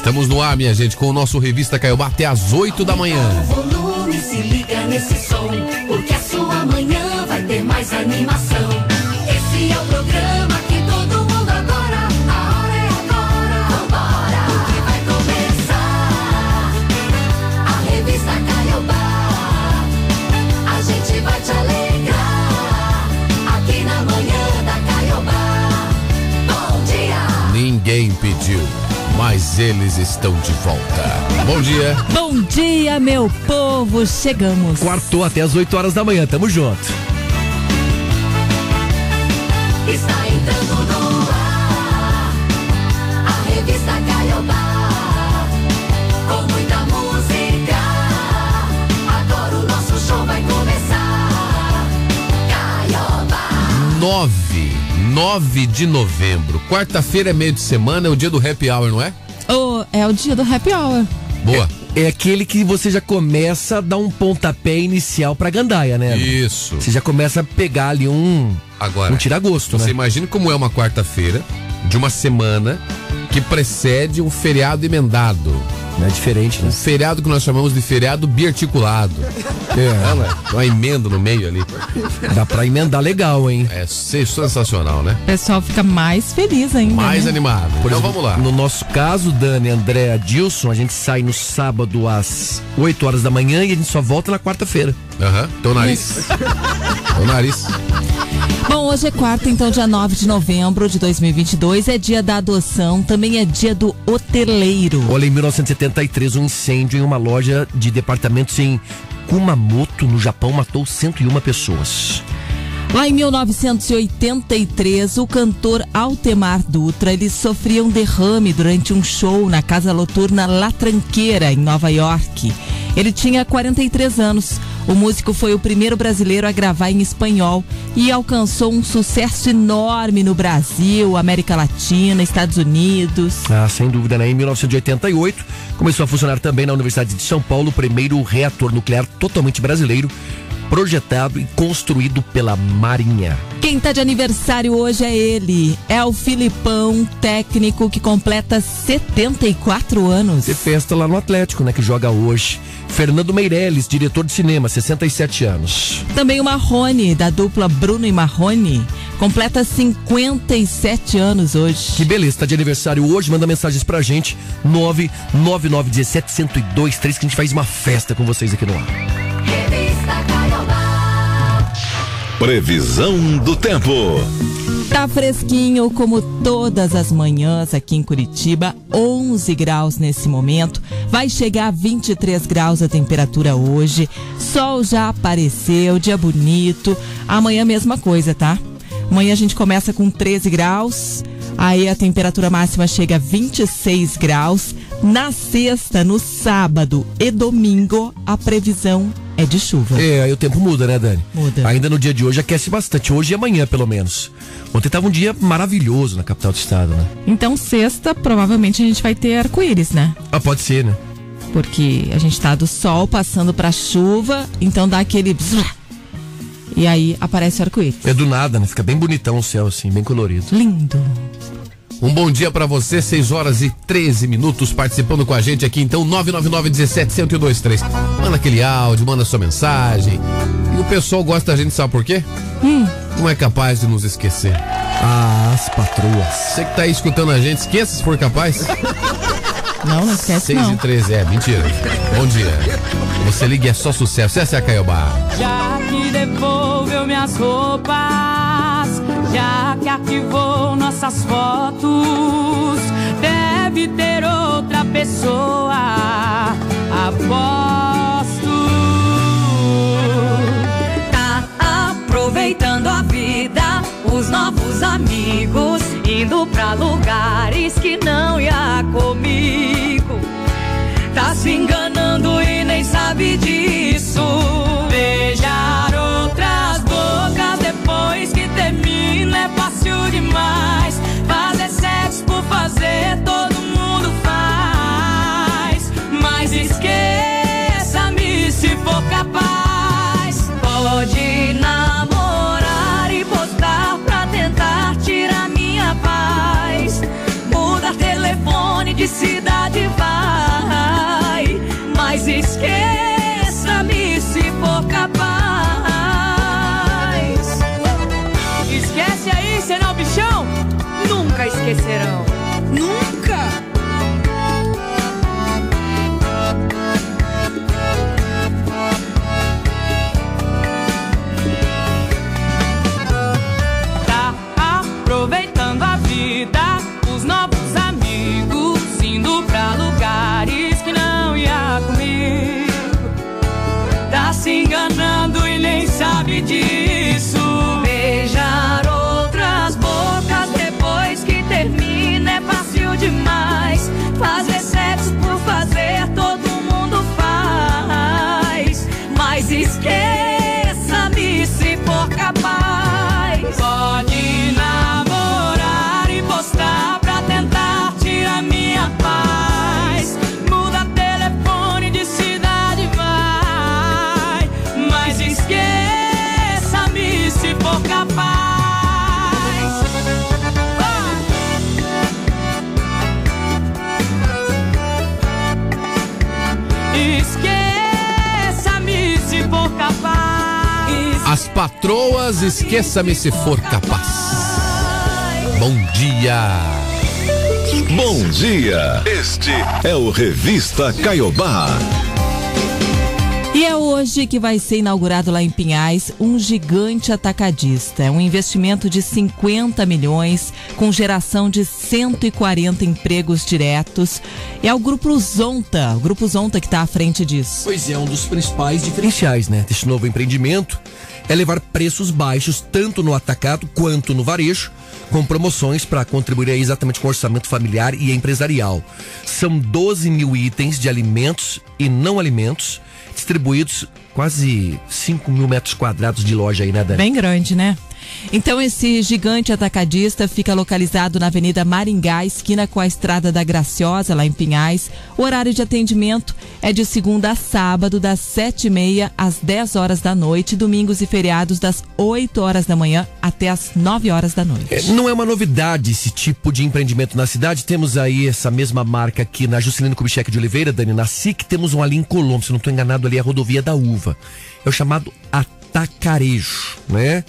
Estamos no ar, minha gente, com o nosso Revista Caiobá até às 8 da manhã. volume, se liga nesse som, porque a sua manhã vai ter mais animação. Eles estão de volta. Bom dia. Bom dia, meu povo, chegamos. Quartou até as 8 horas da manhã, tamo junto. Está entrando no ar a revista Caiobá com muita música. Agora o nosso show vai começar. Caiobá. 9, 9 de novembro. Quarta-feira é meio de semana, é o dia do happy hour, não é? É o dia do happy hour. Boa. É aquele que você já começa a dar um pontapé inicial pra gandaia, né? Isso. Você já começa a pegar ali um. Agora, Um tira-gosto, você né? imagina como é uma quarta-feira de uma semana que precede um feriado emendado. É diferente, né? Um feriado que nós chamamos de feriado biarticulado. É, uma emenda no meio ali. Dá pra emendar legal, hein? É sensacional, né? O pessoal fica mais feliz ainda. Mais né? animado. Por então exemplo, vamos lá. No nosso caso, Dani, André, Dilson, a gente sai no sábado às 8 horas da manhã e a gente só volta na quarta-feira. Aham, teu nariz. teu nariz. Bom, hoje é quarta, então, dia 9 de novembro de 2022. É dia da adoção, também é dia do hoteleiro. Olha, em 1973, um incêndio em uma loja de departamentos em Kumamoto, no Japão, matou 101 pessoas. Lá em 1983, o cantor Altemar Dutra, ele sofria um derrame durante um show na casa noturna La Tranqueira, em Nova York. Ele tinha 43 anos. O músico foi o primeiro brasileiro a gravar em espanhol e alcançou um sucesso enorme no Brasil, América Latina, Estados Unidos. Ah, sem dúvida, né? Em 1988, começou a funcionar também na Universidade de São Paulo o primeiro reator nuclear totalmente brasileiro, projetado e construído pela Marinha. Quem tá de aniversário hoje é ele, é o Filipão, técnico que completa 74 anos. Ter festa lá no Atlético, né? Que joga hoje. Fernando Meirelles, diretor de cinema, 67 anos. Também o Marrone, da dupla Bruno e Marrone, completa 57 anos hoje. Que beleza, tá de aniversário hoje, manda mensagens pra gente, 99917 que a gente faz uma festa com vocês aqui no ar. Previsão do tempo. Tá fresquinho como todas as manhãs aqui em Curitiba, 11 graus nesse momento. Vai chegar a 23 graus a temperatura hoje. Sol já apareceu, dia bonito. Amanhã mesma coisa, tá? Amanhã a gente começa com 13 graus. Aí a temperatura máxima chega a 26 graus. Na sexta, no sábado e domingo, a previsão é de chuva. É, aí o tempo muda, né, Dani? Muda. Ainda no dia de hoje aquece bastante, hoje e amanhã, pelo menos. Ontem tava um dia maravilhoso na capital do estado, né? Então, sexta, provavelmente a gente vai ter arco-íris, né? Ah, pode ser, né? Porque a gente tá do sol passando pra chuva, então dá aquele. E aí aparece o arco-íris. É do nada, né? Fica bem bonitão o céu, assim, bem colorido. Lindo. Um bom dia pra você, 6 horas e 13 minutos participando com a gente aqui, então 999 17 1023. Manda aquele áudio, manda sua mensagem. E o pessoal gosta da gente, sabe por quê? Não é capaz de nos esquecer. Ah, as patroas. Você que tá aí escutando a gente, esqueça se for capaz. Não, não esquece 6 não. e 13, é, mentira. Bom dia. Você liga e é só sucesso. Essa é a Caiobá. Já que devolveu minhas roupas, já que arquivou nossas fotos, deve ter outra pessoa. Aposto. Tá aproveitando a vida, os novos amigos, indo pra lugares que não ia comigo. Tá se enganando e nem sabe disso. Beijar velho demais. Fazer sexo por fazer, todo mundo faz. Mas esqueça-me se for capaz. Pode namorar e postar pra tentar tirar minha paz. Muda telefone de cidade, vai. Mas esqueça. esquecerão. Patroas, esqueça-me se for capaz. Bom dia. Bom dia. Este é o Revista Caiobá. E é hoje que vai ser inaugurado lá em Pinhais um gigante atacadista. É um investimento de 50 milhões, com geração de 140 empregos diretos. É o Grupo Zonta, o Grupo Zonta que está à frente disso. Pois é, um dos principais diferenciais, né, desse novo empreendimento é levar preços baixos tanto no atacado quanto no varejo, com promoções para contribuir exatamente com o orçamento familiar e empresarial. São 12 mil itens de alimentos e não alimentos, distribuídos quase 5 mil metros quadrados de loja aí, né, Dani? Bem grande, né? Então, esse gigante atacadista fica localizado na Avenida Maringá, esquina com a Estrada da Graciosa, lá em Pinhais. O horário de atendimento é de segunda a sábado, das sete e meia às 10 horas da noite, domingos e feriados, das 8 horas da manhã até as 9 horas da noite. É, Não é uma novidade esse tipo de empreendimento na cidade. Temos aí essa mesma marca aqui na Juscelino Kubitschek de Oliveira, Dani, na SIC. Temos um ali em Colombo, se não estou enganado, ali é a rodovia da Uva. É o chamado atacarejo, né?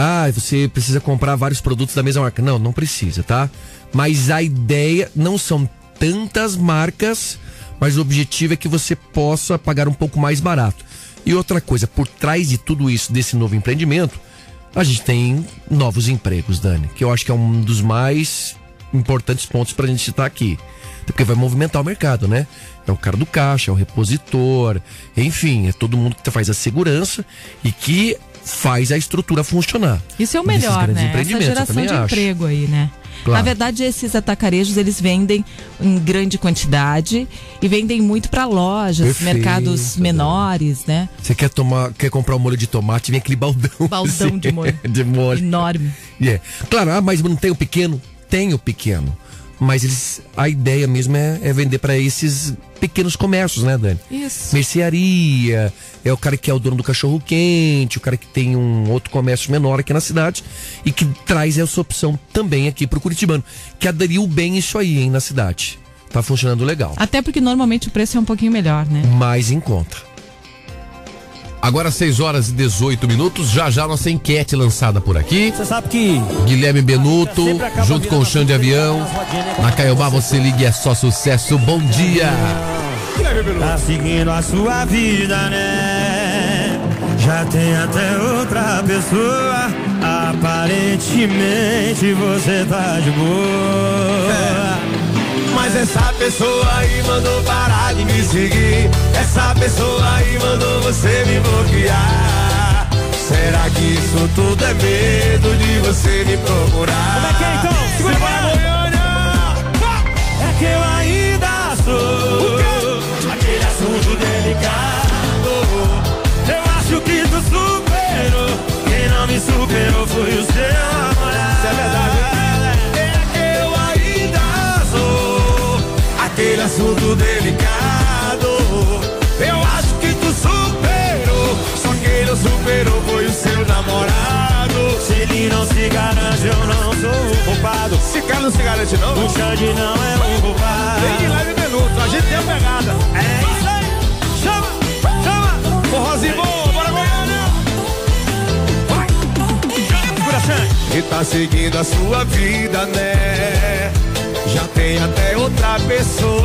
Ah, você precisa comprar vários produtos da mesma marca. Não, não precisa, tá? Mas a ideia não são tantas marcas, mas o objetivo é que você possa pagar um pouco mais barato. E outra coisa, por trás de tudo isso, desse novo empreendimento, a gente tem novos empregos, Dani, que eu acho que é um dos mais importantes pontos pra gente estar aqui. Porque vai movimentar o mercado, né? É o cara do caixa, é o repositor, enfim, é todo mundo que faz a segurança e que faz a estrutura funcionar. Isso é o melhor, né? Essa geração de acho. emprego aí, né? Claro. Na verdade, esses atacarejos eles vendem em grande quantidade e vendem muito para lojas, Perfeito, mercados menores, né? Você quer tomar, quer comprar um molho de tomate, vem aquele baldão. Baldão assim, de molho. de molho. Enorme. É. Claro, ah, mas não tem o pequeno? Tem o pequeno. Mas eles, a ideia mesmo é, é vender para esses pequenos comércios, né, Dani? Isso. Mercearia, é o cara que é o dono do cachorro quente, o cara que tem um outro comércio menor aqui na cidade e que traz essa opção também aqui pro Curitibano, que aderiu bem isso aí, hein, na cidade. Tá funcionando legal. Até porque normalmente o preço é um pouquinho melhor, né? Mais em conta. Agora 6 horas e 18 minutos, já já nossa enquete lançada por aqui. Você sabe que Guilherme Benuto, junto com o chão de avião. Na Caiobá você liga e é só sucesso. Bom dia! tá seguindo a sua vida, né? Já tem até outra pessoa. Aparentemente você tá de boa. Mas essa pessoa aí mandou parar de me seguir. Essa pessoa aí mandou você me bloquear. Será que isso tudo é medo de você me procurar? Como é que é então? Segura É que eu ainda sou aquele assunto delicado. Eu acho que tu superou. Quem não me superou foi o assunto delicado. Eu acho que tu superou. Só quem não superou foi o seu namorado. Se ele não se garante, eu não sou o culpado. Esse cara não se garante, não? O Xande não é o culpado. Vem de leve minuto, a gente tem a pegada. É isso aí. Chama, chama. Forrozinho bom, bora Goiânia! Segura, Xande. E tá seguindo a sua vida, né? Já tem até outra pessoa.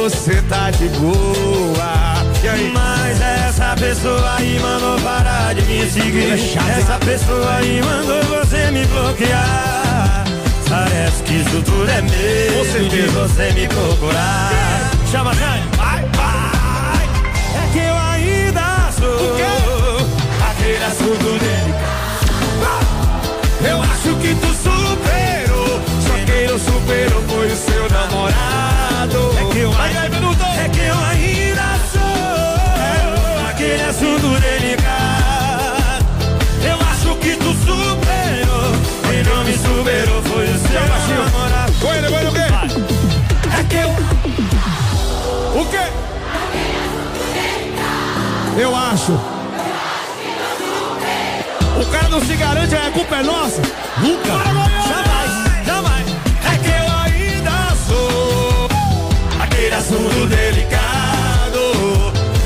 Você tá de boa. Mas essa pessoa aí mandou parar de me seguir. Essa pessoa aí mandou você me bloquear. Parece que isso tudo é mesmo de você me procurar. Chama, Jane. Vai, vai. É que eu ainda sou aquele assunto delicado. Eu acho que tu superou. Não superou foi o seu namorado. É que eu ainda, é que eu ainda sou aquele assunto delicado. Eu acho que tu superou. Quem não me superou foi o seu namorado. Coelho, coelho, o quê? É que eu. O quê? Eu acho. O cara não se garante, a culpa é nossa. Nunca. Jamais, assunto delicado.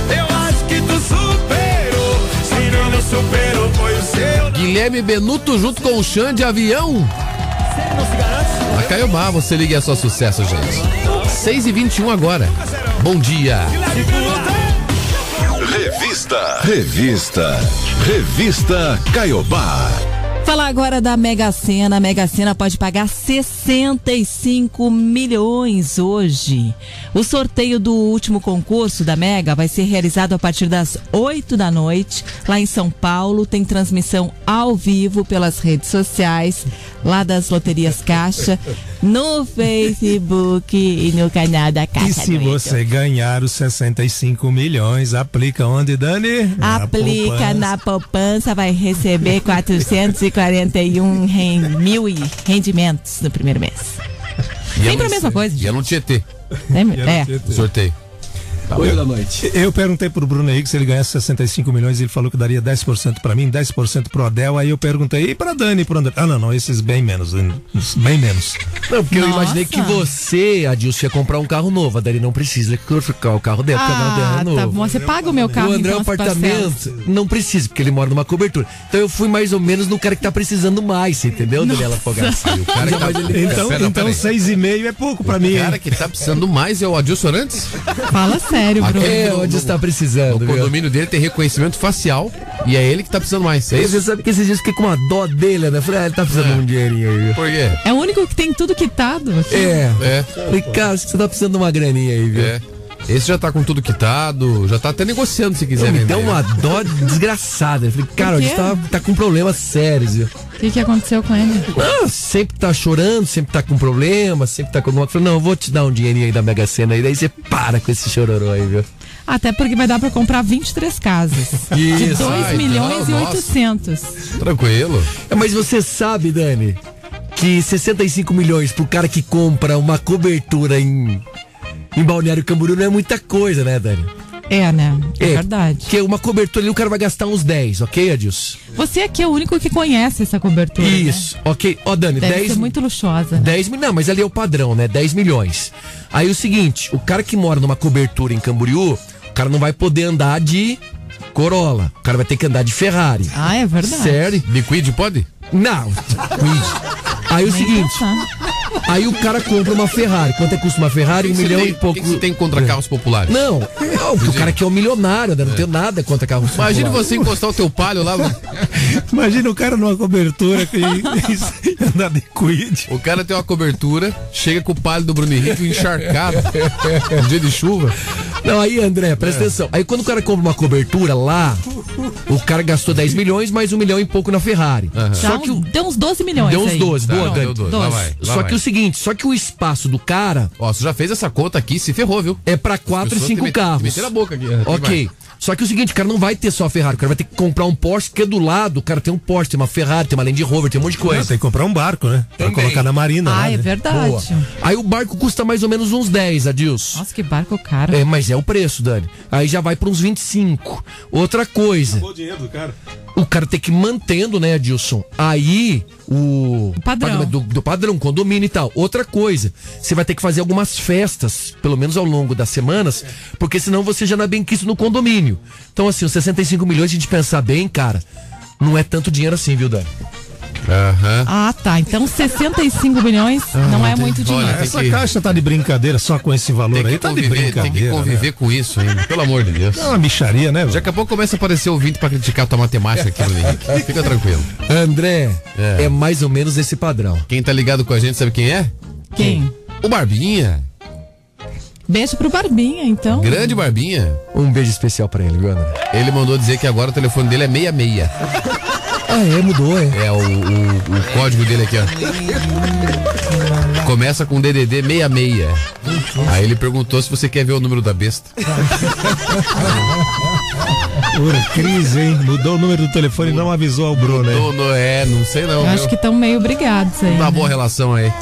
Eu acho que tu superou. Se não me superou, foi o seu. Guilherme Benuto junto com o Xande de avião. Não? A Caiobá, você liga é só sucesso, gente. 6 e 21 agora. Bom dia. Revista. Revista. Revista Caiobá. Falar agora da Mega Sena. A Mega Sena pode pagar 65 milhões hoje. O sorteio do último concurso da Mega vai ser realizado a partir das 8 da noite, lá em São Paulo. Tem transmissão ao vivo pelas redes sociais, lá das Loterias Caixa, no Facebook e no canal da Caixa. E se você ganhar os 65 milhões, aplica onde, Dani? Na Aplica poupança. na poupança, vai receber 441 ren- mil e rendimentos no primeiro mês. Sempre a mesma coisa. E é no Tietê, Sempre- É. o sorteio. Tá Oito bom. da noite. Eu perguntei pro Bruno Henrique se ele ganhasse 65 milhões, ele falou que daria 10% pra mim, 10% pro Adel. Aí eu perguntei, e pra Dani e pro André? Ah, não, não, esses bem menos, hein, bem menos. Não, porque eu Nossa. imaginei que você, Adilson, ia comprar um carro novo. A Dani não precisa trocar o carro dela, porque o carro dela Ah, é novo. tá bom. Você paga o meu carro, o André, então, o apartamento, não precisa, porque ele mora numa cobertura. Então eu fui mais ou menos no cara que tá precisando mais, entendeu, Daniela? O cara que tá... Então, Pera, então pera aí. 6,5 é pouco pra mim, O hein? cara que tá precisando mais é o Adilson Arantes. Fala sério, Bruno. É, onde está O precisando, viu? condomínio dele tem reconhecimento facial e é ele que tá precisando mais. É? Você sabe que esses dias fiquei com uma dó dele, né? Falei, ah, ele tá precisando É. de um dinheirinho aí, viu? Por quê? É o único que tem tudo quitado. É. É, Falei, cara, acho que você tá precisando de uma graninha aí, viu? é. Esse já tá com tudo quitado, já tá até negociando se quiser deu uma dó desgraçada. Eu falei, cara, a gente tá, tá com problemas sérios, viu? O que, que aconteceu com ele? Ah, sempre tá chorando, sempre tá com problema, sempre tá com alguma coisa. Falei, não, eu vou te dar um dinheirinho aí da Mega Sena aí, daí você para com esse chororô aí, viu? Até porque vai dar pra comprar 23 casas. De Isso. 2 Ai, milhões não, e nossa. 800. Tranquilo. É, Mas você sabe, Dani, que 65 milhões pro cara que compra uma cobertura em, em Balneário Camboriú não é muita coisa, né, Dani? É, né? É, verdade. Porque uma cobertura ali o cara vai gastar uns 10, ok, Adilson? Você aqui é o único que conhece essa cobertura. né? Isso, ok. Ó, Dani, Deve 10 ser muito luxuosa. né? 10 milhões, não, mas ali é o padrão, né? 10 milhões. Aí o seguinte, o cara que mora numa cobertura em Camboriú, o cara não vai poder andar de Corolla. O cara vai ter que andar de Ferrari. Ah, é verdade. Sério? Liquid pode? Não. Aí o seguinte, pensar. Aí o cara compra uma Ferrari. Quanto é que custa uma Ferrari? Um milhão tem- e pouco. O que que você tem contra carros populares? Não, não, porque o cara que é um milionário, né? não tenho nada contra carro Imagina popular. você encostar o teu palio lá. Imagina o cara numa cobertura que andar de quid. O cara tem uma cobertura, chega com o palio do Bruno Henrique encharcado. Um dia de chuva. Não, aí, André, presta atenção. Aí quando o cara compra uma cobertura lá, o cara gastou 10 milhões, mais um milhão e pouco na Ferrari. Só Dá que o, uns- Deu uns 12 milhões. Deu uns aí. 12, boa, Não, Dani. deu dois. Lá Dois. vai, lá Só vai. que o seguinte, só que o espaço do cara Ó, você já fez essa conta aqui, se ferrou, viu? é pra 4 e Pessoas 5 te met- carros. Meteram a boca aqui. Aqui Ok. Só que o seguinte, o cara não vai ter só a Ferrari, o cara vai ter que comprar um Porsche, porque do lado o cara tem um Porsche, tem uma Ferrari, tem uma Land Rover, tem um monte de Não, coisa. tem que comprar um barco, né? Pra Também. colocar na marina. Ah, lá, é né? verdade. Boa. Aí o barco custa mais ou menos uns 10, Adilson. Nossa, que barco caro. É, mas é o preço, Dani. Aí já vai para uns 25. Outra coisa, o dinheiro do cara. o cara tem que ir mantendo, né, Adilson? Aí o. O padrão. Do, do padrão, condomínio e tal. Outra coisa, você vai ter que fazer algumas festas, pelo menos ao longo das semanas, porque senão você já não é bem quisto no condomínio. Então, assim, os 65 milhões, a gente pensar bem, cara, não é tanto dinheiro assim, viu, Dani? Aham. Ah, tá. Então 65 milhões não é tem- muito olha, dinheiro. tem Essa que- caixa tá de brincadeira só com esse valor Tem aí, tá de conviver, tem brincadeira. que conviver com isso ainda, pelo amor de Deus. Né? É uma micharia, né? Daqui a pouco começa a aparecer ouvinte pra criticar a tua matemática aqui, Henrique. Fica tranquilo. André, É. é. mais ou menos esse padrão. Quem tá ligado com a gente sabe quem é? Quem? O Barbinha. Beijo pro Barbinha, então. Grande Barbinha. Um beijo especial pra ele, viu, André? Ele mandou dizer que agora o telefone dele é 66. Ah, é, mudou, é. É o, o, o código dele aqui, ó. Começa com DDD 66. Aí ele perguntou se você quer ver o número da besta. Pura crise, hein? Mudou o número do telefone e não avisou ao Bruno, não é, não sei não. Eu acho que estão meio brigados aí. Uma né? boa relação aí.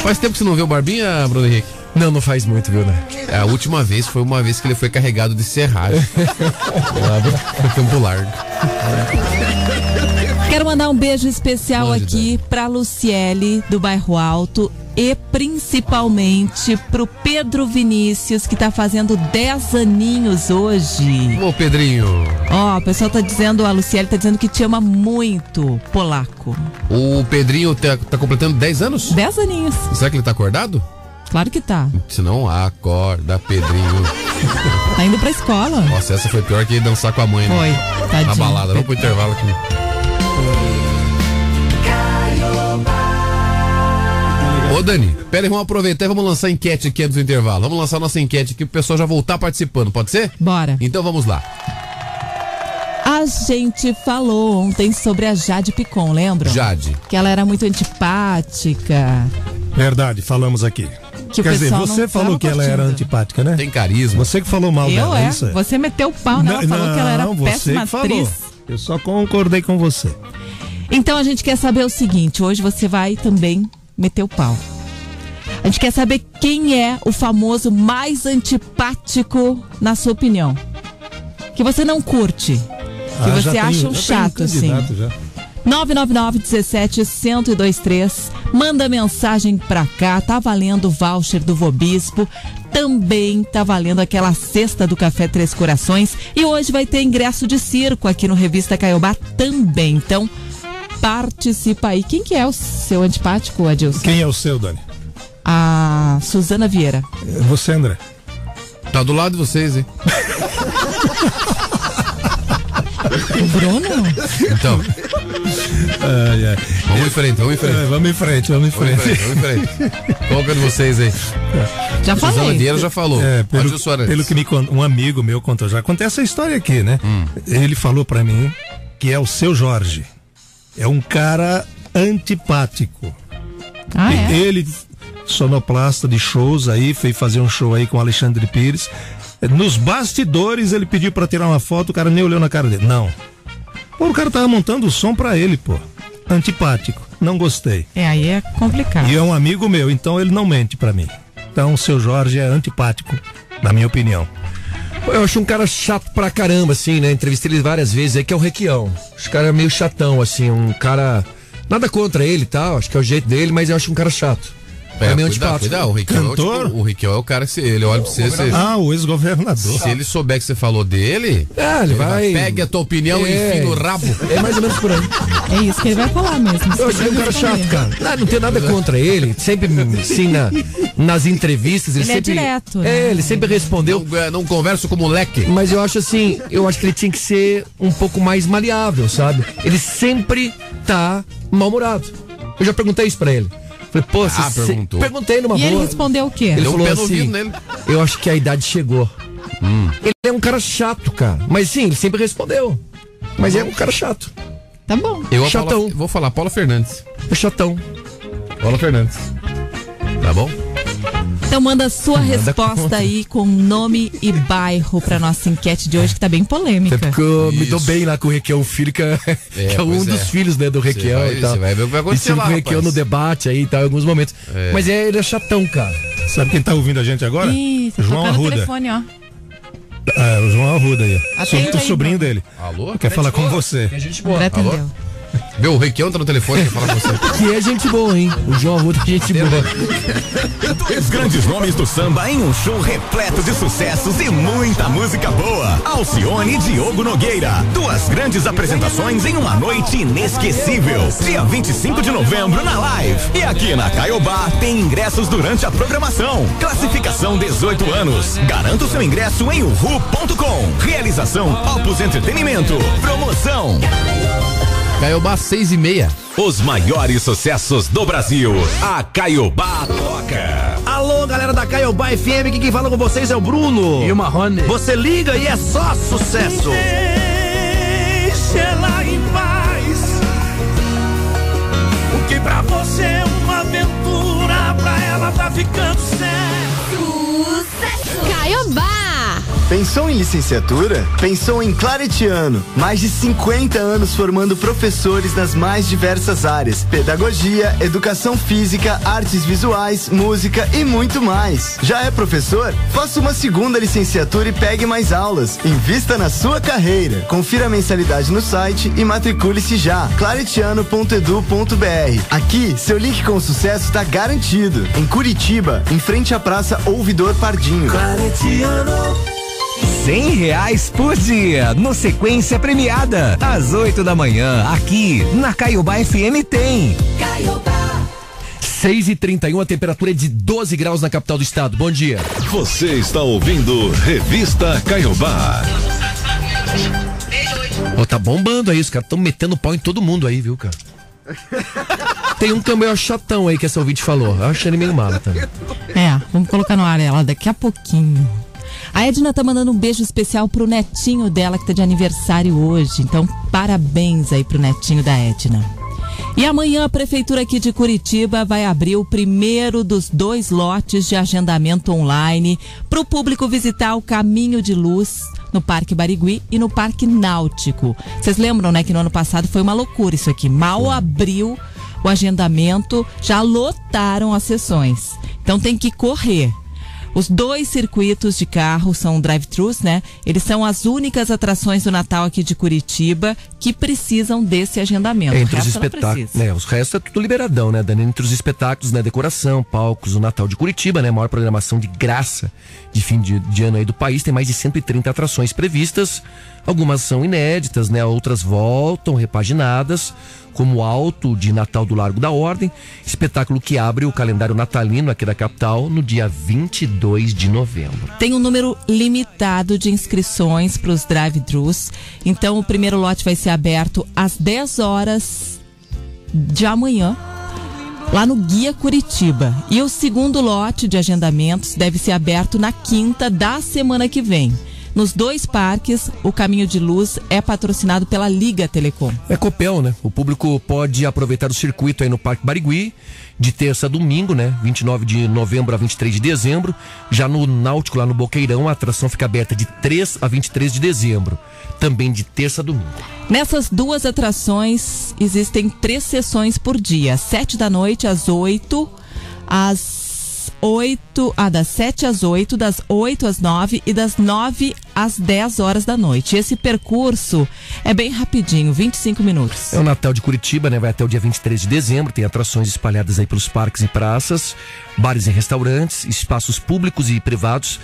Faz tempo que você não vê o Barbinha, Bruno Henrique? Não, não faz muito, viu, né? A última vez foi uma vez que ele foi carregado de serragem. Lá do Campo Largo. Quero mandar um beijo especial aqui pra Luciele, do Bairro Alto. E principalmente pro Pedro Vinícius, que tá fazendo 10 aninhos hoje. Ô, Pedrinho, Ó, o pessoal tá dizendo, a Luciele tá dizendo que te ama muito, polaco. o Pedrinho tá, tá completando 10 anos? 10 aninhos. Será que ele tá acordado? Claro que tá. Se não, acorda, Pedrinho. Tá indo pra escola. Nossa, essa foi pior que dançar com a mãe, né? Foi, tadinho. Na balada. Vamos pro intervalo aqui. Ô Dani, pera aí, vamos aproveitar e vamos lançar a enquete aqui antes do intervalo. Vamos lançar a nossa enquete aqui pro pessoal já voltar participando, pode ser? Bora. Então vamos lá. A gente falou ontem sobre a Jade Picon, lembram? Jade. Que ela era muito antipática. Verdade, falamos aqui. Que o Quer dizer, pessoal você não falou que ela era antipática, né? Tem carisma. Você que falou mal Eu dela, é. isso? Você meteu o pau nela, Não, falou que ela era não, você péssima atriz. Eu só concordei com você. Então a gente quer saber o seguinte: hoje você vai também meter o pau. A gente quer saber quem é o famoso mais antipático, na sua opinião. Que você não curte. Que Ah, você acha um chato, assim. já. 999 17 1023. Manda mensagem pra cá. Tá valendo o voucher do Vobispo. Também tá valendo aquela cesta do Café Três Corações. E hoje vai ter ingresso de circo aqui no Revista Caiobá também. Então, participa aí. Quem que é o seu antipático, Adilson? Quem é o seu, Dani? A Suzana Vieira. Você, André. Tá do lado de vocês, hein? O Bruno? Então, Ai, ai. vamos em frente, vamos em frente. É, vamos em frente, vamos em Vamos em frente. frente, vamos em frente. Qual que é de vocês aí? Já Suzana falei. Vieira já falou. É, pelo, pelo que me um amigo meu contou, já contei essa história aqui, né? Hum. Ele falou pra mim que é o seu Jorge. É um cara antipático. Ah, é? Ele, sonoplasta de shows aí, foi fazer um show aí com o Alexandre Pires. Nos bastidores ele pediu pra tirar uma foto, o cara nem olhou na cara dele. Não. Pô, o cara tava montando o som pra ele, pô. Antipático. Não gostei. É, aí é complicado. E é um amigo meu, então ele não mente pra mim. Então o seu Jorge é antipático, na minha opinião. Eu acho um cara chato pra caramba, assim, né? Entrevistei ele várias vezes aí, que é o Requião. Esse cara é meio chatão, assim, um cara. Nada contra ele e tal, acho que é o jeito dele, mas eu acho um cara chato. É, meio cuidado, antipático. cuidado, o Riquel, é o, Cantor? tipo, o Riquel é o cara que se, ele olha pra você, você Ah, o ex-governador. se ele souber que você falou dele, Ah, ele vai. pegue a tua opinião e É. enfia no rabo. É mais ou menos por aí. É isso que ele vai falar mesmo. Eu acho ele um cara chato, cara. Não, não tenho nada contra ele. Sempre, assim, na, nas entrevistas, ele, Ele é sempre. direto, É, né? ele sempre respondeu. Não, é, não converso com moleque. Mas eu acho assim, eu acho que ele tinha que ser um pouco mais maleável, sabe? Ele sempre tá mal-humorado. Eu já perguntei isso pra ele. Falei, pô, você Ah, se- perguntou. Perguntei numa E ele boa. respondeu o quê? Ele Deu um falou no assim, nele. eu acho que a idade chegou. Ele é um cara chato, cara. Mas sim, ele sempre respondeu. Mas é um cara chato. Tá bom. Eu Chatão. falar, vou falar Paula Fernandes. É chatão. Paula Fernandes. Tá bom? Então manda sua resposta aí com nome e bairro pra nossa enquete de hoje, que tá bem polêmica. Até porque eu me dou bem lá com o Requião Filho, que é, que é um dos é. filhos né, do Requião vai- e tal. você vai ver o que vai acontecer E lá, com o Requião rapaz. no debate aí e tal, em alguns momentos. É. Mas é, ele é chatão, cara. Sabe quem tá ouvindo a gente agora? Ih, tá João Arruda. telefone, ó. É, o João Arruda aí. Atende aí, sobrinho dele. Alô? Quer falar com você. É gente André Alô? Meu, o Requião tá no telefone pra falar com você. Que é gente boa, hein? O João Arruda é gente boa. Dois grandes nomes do samba em um show repleto de sucessos e muita música boa. Alcione e Diogo Nogueira. Duas grandes apresentações em uma noite inesquecível. Dia 25 de novembro na live. E aqui na Caiobá tem ingressos durante a programação. Classificação 18 anos. Garanta o seu ingresso em uhu.com. Realização Opus Entretenimento. Promoção. Caiobá, seis e meia. Os maiores sucessos do Brasil. A Caiobá toca. Alô, galera da Caiobá FM, aqui quem fala com vocês é o Bruno. E o Marrone. Você liga e é só sucesso. Deixa ela em paz. O que pra você é uma aventura, pra ela tá ficando sério. Caiobá! Pensou em licenciatura? Pensou em Claretiano. Mais de 50 anos formando professores nas mais diversas áreas: pedagogia, educação física, artes visuais, música e muito mais. Já é professor? Faça uma segunda licenciatura e pegue mais aulas. Invista na sua carreira. Confira a mensalidade no site e matricule-se já. claretiano.edu.br. Aqui, seu link com sucesso está garantido. Em Curitiba, em frente à Praça Ouvidor Pardinho. Cem reais por dia, no sequência premiada. Às 8 da manhã, aqui na Caiobá FM tem. Caiobá. 6 e 31 a temperatura é de 12 graus na capital do estado. Bom dia. Você está ouvindo Revista Caiobá. Ó, tá bombando aí, os caras estão metendo pau em todo mundo aí, viu, cara? Tem um que é chatão aí que essa ouvinte falou. Eu achei ele meio mala também. É, vamos colocar no ar ela daqui a pouquinho. A Edna tá mandando um beijo especial pro netinho dela que tá de aniversário hoje. Então, parabéns aí pro netinho da Edna. E amanhã a prefeitura aqui de Curitiba vai abrir o primeiro dos dois lotes de agendamento online para o público visitar o Caminho de Luz no Parque Barigui e no Parque Náutico. Vocês lembram, né, que no ano passado foi uma loucura isso aqui. Mal abriu o agendamento, já lotaram as sessões. Então tem que correr. Os dois circuitos de carro são drive-thrus, né? Eles são as únicas atrações do Natal aqui de Curitiba que precisam desse agendamento. Entre os espetáculos. Né, os restos é tudo liberadão, né, Dani? Entre os espetáculos, né? Decoração, palcos, o Natal de Curitiba, né? Maior programação de graça de fim de, de ano aí do país. Tem mais de 130 atrações previstas. Algumas são inéditas, né? Outras voltam, repaginadas, como o Alto de Natal do Largo da Ordem, espetáculo que abre o calendário natalino aqui da capital no dia 22 de novembro. Tem um número limitado de inscrições para os drive-thrus. Então, o primeiro lote vai ser aberto às 10 horas de amanhã, lá no Guia Curitiba. E o segundo lote de agendamentos deve ser aberto na quinta da semana que vem. Nos dois parques, o Caminho de Luz é patrocinado pela Liga Telecom. É Copel, né? O público pode aproveitar o circuito aí no Parque Barigui, de terça a domingo, né? 29 de novembro a 23 de dezembro. Já no Náutico, lá no Boqueirão, a atração fica aberta de 3 a 23 de dezembro. Também de terça a domingo. Nessas duas atrações, existem três sessões por dia: às 7 da noite, às 8, às 8, ah, das 7 às 8, das 8 às 9 e das 9 às 10 horas da noite. Esse percurso é bem rapidinho, 25 minutos. É o Natal de Curitiba, né? Vai até o dia 23 de dezembro. Tem atrações espalhadas aí pelos parques e praças, bares e restaurantes, espaços públicos e privados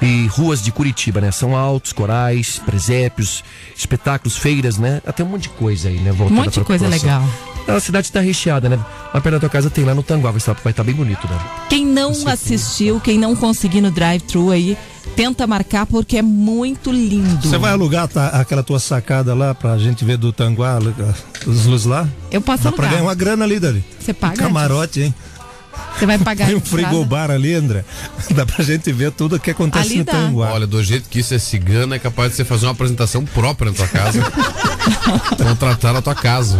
e ruas de Curitiba, né? São altos, corais, presépios, espetáculos, feiras, né? Até um monte de coisa aí, né? Um voltada monte de coisa população. legal. A cidade tá recheada, né? Lá perto da tua casa tem lá no Tanguá, vai estar vai estar bem bonito, né? Quem não assistiu, quem não conseguir no drive-thru aí, tenta marcar porque é muito lindo. Você vai alugar tá, aquela tua sacada lá pra gente ver do Tanguá, os luzes lá? Eu posso Dá pra alugar. ganhar uma grana ali, Dali. Você paga? Camarote, hein? Você vai pagar Tem um frigobar ali, André. Dá pra gente ver tudo o que acontece Ali no dá. Tanguá. Olha, do jeito que isso é cigano, é capaz de você fazer uma apresentação própria na tua casa. Contratar a tua casa.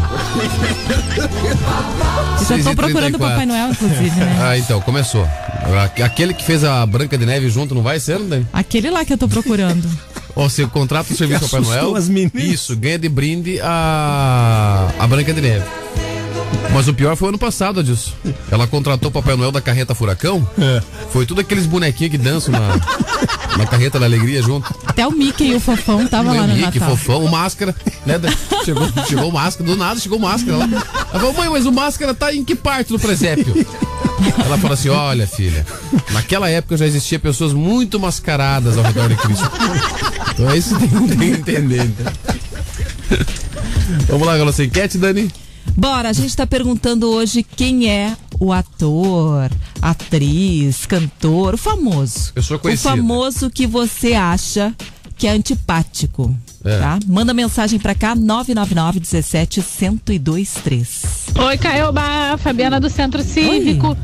Já tô procurando o 6h34. Papai Noel, inclusive, né? Ah, então, começou. Aquele que fez a Branca de Neve junto não vai ser, né? Aquele lá que eu tô procurando. Ou você contrata o serviço do Papai Noel. as meninas. Isso, ganha de brinde a, a Branca de Neve. Mas o pior foi ano passado, Adilson. Ela contratou o Papai Noel da carreta Furacão. É. Foi tudo aqueles bonequinhos que dançam na, na carreta da alegria junto. Até o Mickey e o Fofão tava lá no Henrique, Natal. fofão, o máscara, né? Chegou, chegou o máscara, do nada chegou o máscara lá. Ela falou, mãe, mas o máscara tá em que parte do presépio? Ela falou assim: olha, filha, naquela época já existia pessoas muito mascaradas ao redor de Cristo. Então é isso que tem, que entender. então. Vamos lá a nossa enquete, Dani? Bora, a gente tá perguntando hoje quem é o ator, atriz, cantor, o famoso. Pessoa O conhecida. famoso que você acha que é antipático. É. Tá? Manda mensagem pra cá, 999 17 1023. Oi, Caioba, Fabiana do Centro Cívico.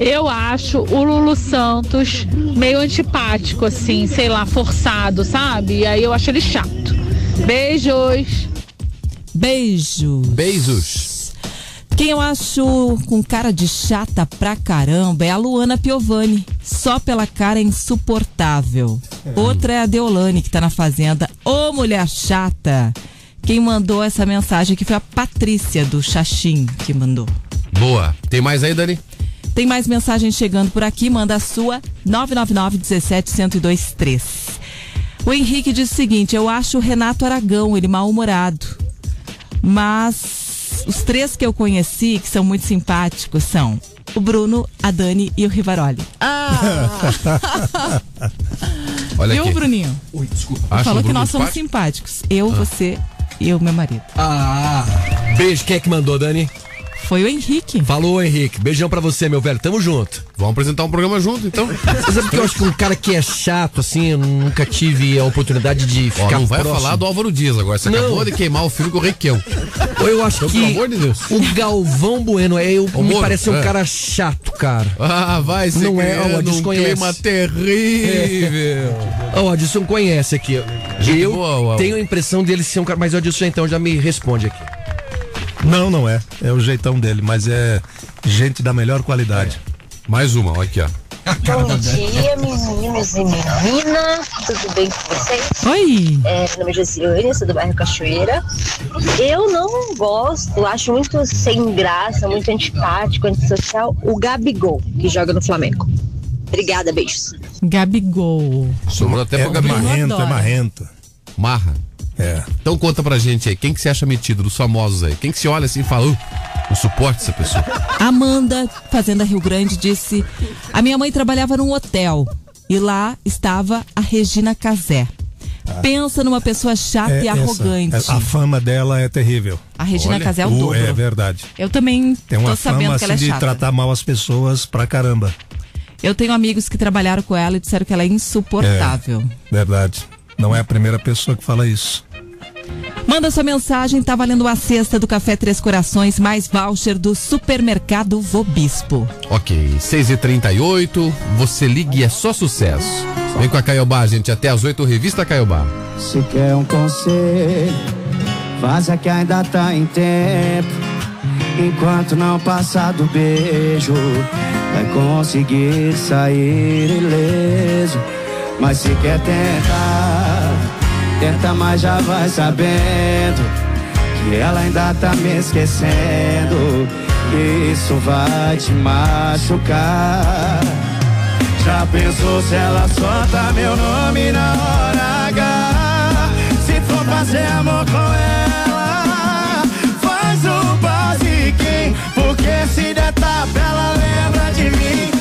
Eu acho o Lulu Santos meio antipático, assim, sei lá, forçado, sabe? E aí eu acho ele chato. Beijos. Beijos. Beijos. Quem eu acho com cara de chata pra caramba é a Luana Piovani. Só pela cara é insuportável. Outra é a Deolane, que tá na fazenda. Ô, mulher chata! Quem mandou essa mensagem aqui foi a Patrícia do Xaxim que mandou. Boa. Tem mais aí, Dani? Tem mais mensagem chegando por aqui, manda a sua 999 17 1023. O Henrique diz o seguinte: eu acho o Renato Aragão, ele mal-humorado. Mas os três que eu conheci, que são muito simpáticos, são o Bruno, a Dani e o Rivaroli. Olha Viu, aqui. Bruninho? Oi, desculpa. Acha Falou que nós somos simpático? simpáticos. Eu, você e o meu marido. Ah, beijo. Quem é que mandou, Dani? Foi o Henrique. Falou, Henrique. Beijão pra você, meu velho. Tamo junto. Vamos apresentar um programa junto, então. Você sabe que eu acho que um cara que é chato, assim, eu nunca tive a oportunidade de Ó, ficar não vai próximo. falar do Álvaro Dias agora. Você Não. acabou de queimar o filme com o Requião. Ou eu acho Então, que pelo amor de Deus. o Galvão Bueno é eu, Ô, me Moro, parece um é. cara chato, cara. Ah, vai ser Não é, ó, um desconhece. clima terrível. Ó, o Adilson conhece aqui. Gente eu boa, ó. tenho a impressão dele ser um cara. Mas o Adilson então já me responde aqui. Não, não é. É o jeitão dele, mas é gente da melhor qualidade. Mais uma, ó, aqui, ó. Bom dia, meninos e meninas. Tudo bem com vocês? Oi! É, meu nome é Josiane, sou do bairro Cachoeira. Eu não gosto, acho muito sem graça, muito antipático, antissocial, o Gabigol, que joga no Flamengo. Obrigada, beijos. Gabigol. Sobrou até É pro Gabriel. marrento, é marrento. Marra. É. Então conta pra gente aí, quem que você acha metido dos famosos aí? Quem que se olha assim e fala, uh, suporte essa pessoa. Amanda, Fazenda Rio Grande, disse: A minha mãe trabalhava num hotel e lá estava a Regina Casé. Pensa numa pessoa chata É e essa- arrogante. é- a fama dela é terrível. A Regina Olha, Casé é o O- dobro. é verdade. Eu também Tem tô uma sabendo fama que ela assim é de chata. tratar mal as pessoas pra caramba. Eu tenho amigos que trabalharam com ela e disseram que ela é insuportável. Verdade. Não é a primeira pessoa que fala isso. Manda sua mensagem, tá valendo a cesta do Café Três Corações, mais voucher do Supermercado Vobispo. Ok, 6h38, você liga e é só sucesso. Vem com a Caiobá, gente, até as 8, Revista Caiobá. Se quer um conselho, faça que ainda tá em tempo. Enquanto não passar do beijo, vai conseguir sair ileso. Mas se quer tentar, tenta, mas já vai sabendo que ela ainda tá me esquecendo. E isso vai te machucar. Já pensou se ela solta meu nome na hora H? Se for fazer amor com ela, faz o basiquinho. Porque se der tapa, ela lembra de mim.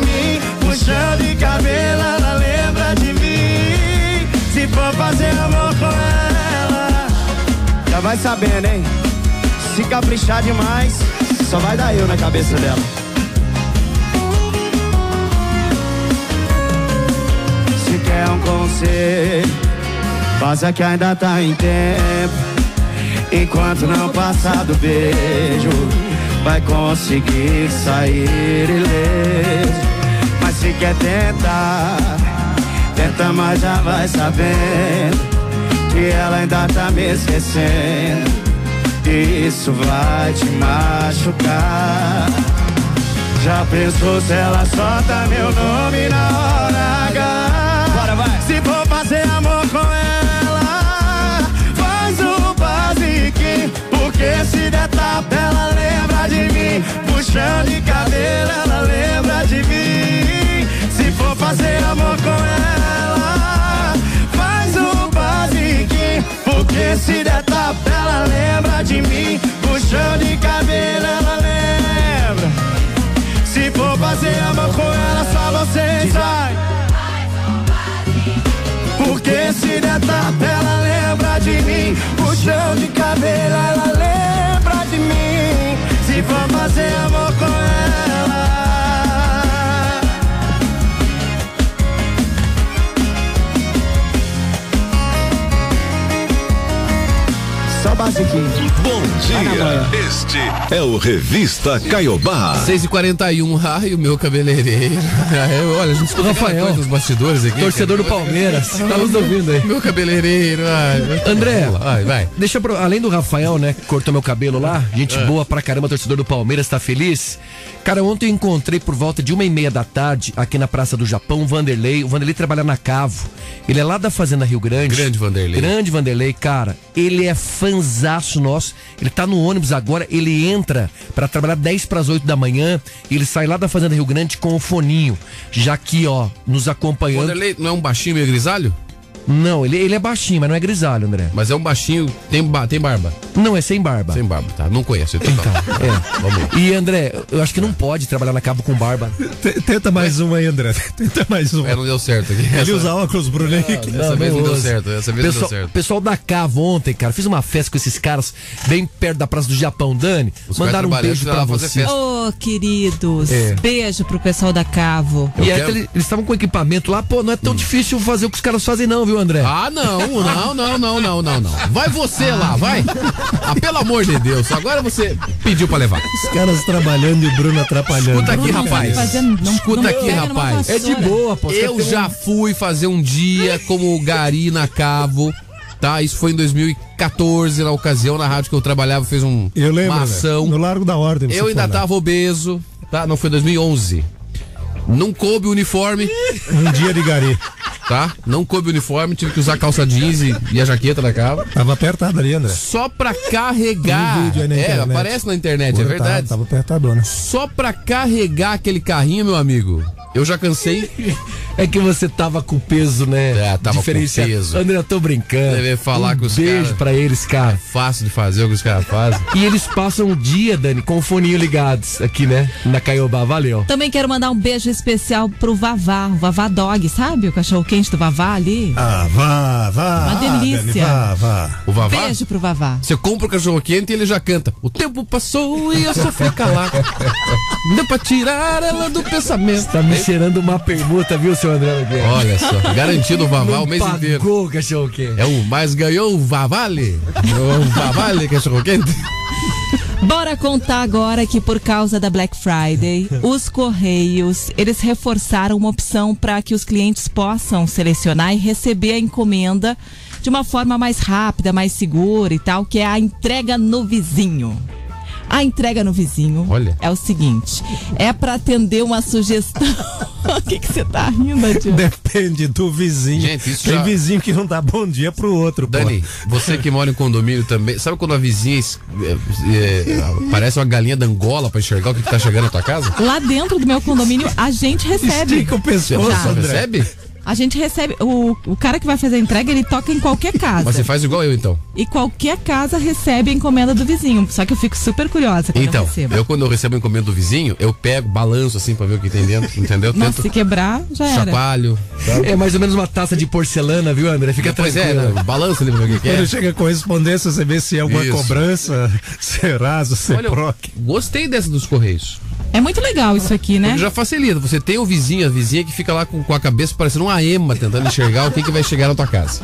Mim. Puxão de cabelo, ela lembra de mim. Se for fazer amor com ela, já vai sabendo, hein? Se caprichar demais, só vai dar eu na cabeça dela. Se quer um conselho, faça que ainda tá em tempo. Enquanto não passar do beijo, vai conseguir sair ileso. Mas se quer tentar, tenta, mas já vai sabendo que ela ainda tá me esquecendo. Isso vai te machucar. Já pensou se ela solta meu nome na hora H? Bora, vai. Se for fazer amor com ela, faz o basiquinho. Porque se der tapa, ela lembra de Puxão de cabelo, ela lembra de mim. Se for fazer amor com ela, faz o basiquinho. Porque se der tapa, ela lembra de mim. Puxão de cabelo, ela lembra. Se for fazer amor com ela, só você sai. Porque se der tapa, ela lembra de mim. Puxão de cabelo, ela lembra mim. Se for fazer amor basiquinho. Bom dia. Este é o Revista Caiobá. 6h41, ai, o meu cabeleireiro. Ai, Olha, a gente escuta Rafael, nos bastidores aqui. torcedor do Palmeiras, tá nos ouvindo aí. Meu cabeleireiro, ai. André, Vai, vai. deixa pro- além do Rafael, né, que cortou meu cabelo lá, gente É. boa pra caramba, torcedor do Palmeiras, tá feliz? Cara, ontem eu encontrei por volta de uma e meia da tarde, aqui na Praça do Japão, o Vanderlei. O Vanderlei trabalha na Cavo. Ele é lá da Fazenda Rio Grande. Grande Vanderlei. Grande Vanderlei, cara. Ele é fanzaço nosso. Ele tá no ônibus agora, ele entra pra trabalhar 10 pras 8 da manhã. Ele sai lá da Fazenda Rio Grande com o foninho. Já aqui, ó, nos acompanhando. Vanderlei não é um baixinho meio grisalho? Não, ele, ele é baixinho, mas não é grisalho, André. Mas é um baixinho, tem, ba- tem barba. Não, é sem barba. Sem barba, tá? Não conheço. Então, tá. É. Vamos lá. E André, eu acho que não pode trabalhar na cabo com barba. T- Tenta mais uma aí, André. Tenta mais uma. É, não deu certo aqui. Ele Essa- usa óculos, Bruno Henrique. Essa vez não deu certo, essa vez não pessoal, deu certo. Pessoal da Cavo ontem, cara, fiz uma festa com esses caras bem perto da Praça do Japão, Dani. Os mandaram um beijo pra lá fazer você. festa. Ô, queridos, É. beijo pro pessoal da Cavo. E Eu aí quero- eles eles estavam com equipamento lá, pô, não é tão difícil fazer o que os caras fazem não, viu, André? Ah, não, não, não, não, não, não, não. Vai você lá, vai. Ah, pelo amor de Deus, agora você pediu pra levar. Os caras trabalhando e o Bruno atrapalhando. Escuta aqui, rapaz. fazer- não- Escuta não aqui, rapaz. é de boa, pô. Eu já fui fazer um dia como gari na Cavo, tá? Isso foi em 2014, na ocasião, na rádio que eu trabalhava, fez um, Eu lembro, uma né? ação. No Largo da Ordem. Eu ainda lá. tava obeso, tá? Não, foi 2011. Não coube o uniforme, Um dia de gari. tá? Não coube o uniforme, tive que usar calça jeans e, e a jaqueta da Cavo. Tava apertado ali, André. Só pra carregar. Vídeo na é, aparece na internet, Pô, é tá- verdade. Tava apertadona. Só pra carregar aquele carrinho, meu amigo. Eu já cansei. É que você tava com peso, né? É, tava com Diferenciado. peso. André, eu tô brincando. Deve falar um com os beijo cara. pra eles, cara. Fácil de fazer o que os caras fazem. E eles passam o dia, Dani, com o foninho ligados aqui, né? Na Caiobá. Valeu. Também quero mandar um beijo especial pro Vavá, o Vavá Dog, sabe? O cachorro quente do Vavá ali. Ah, vá, vá. Uma Ah, delícia. Dani, vá, vá. O Vavá? Beijo pro Vavá. Você compra o cachorro quente e ele já canta. O tempo passou e eu só fui calar. Deu pra tirar ela do pensamento. Tá me cheirando uma permuta, viu, seu André Nogueira? Olha só, garantido o Vavá o mês pagou, inteiro. cachorro quente. É o mais ganhou o Vavale. O Vavale, cachorro quente. Bora contar agora que por causa da Black Friday, os Correios, eles reforçaram uma opção para que os clientes possam selecionar e receber a encomenda de uma forma mais rápida, mais segura e tal, que é a entrega no vizinho. A entrega no vizinho Olha. é o seguinte, é para atender uma sugestão. O que que você tá rindo, Adil? Depende do vizinho. Gente, isso Tem já- vizinho que não dá bom dia pro outro, pô. Dani, você que mora em condomínio também, sabe quando a vizinha é, é, parece uma galinha da Angola pra enxergar o que, que tá chegando na tua casa? Lá dentro do meu condomínio, a gente recebe. Estica o pescoço, Já. Você André. recebe? A gente recebe. O, o cara que vai fazer a entrega, ele toca em qualquer casa. Mas você faz igual eu então. E qualquer casa recebe a encomenda do vizinho. Só que eu fico super curiosa quando Então, eu recebo. eu quando eu recebo a encomenda do vizinho, eu pego, balanço assim pra ver o que tem dentro, entendeu? Nossa, se quebrar, já era. chacoalho. É mais ou menos uma taça de porcelana, viu, André? Fica Pois é, tranquilo. né? balança ali pra ver o que, é. Quando chega a correspondência, você vê se é alguma Isso. cobrança, Serasa, Olha, Ceproc. gostei dessa dos Correios. É muito legal isso aqui, né? Porque já facilita. Você tem o vizinho, a vizinha que fica lá com, com a cabeça parecendo uma ema, tentando enxergar o que, que vai chegar na tua casa.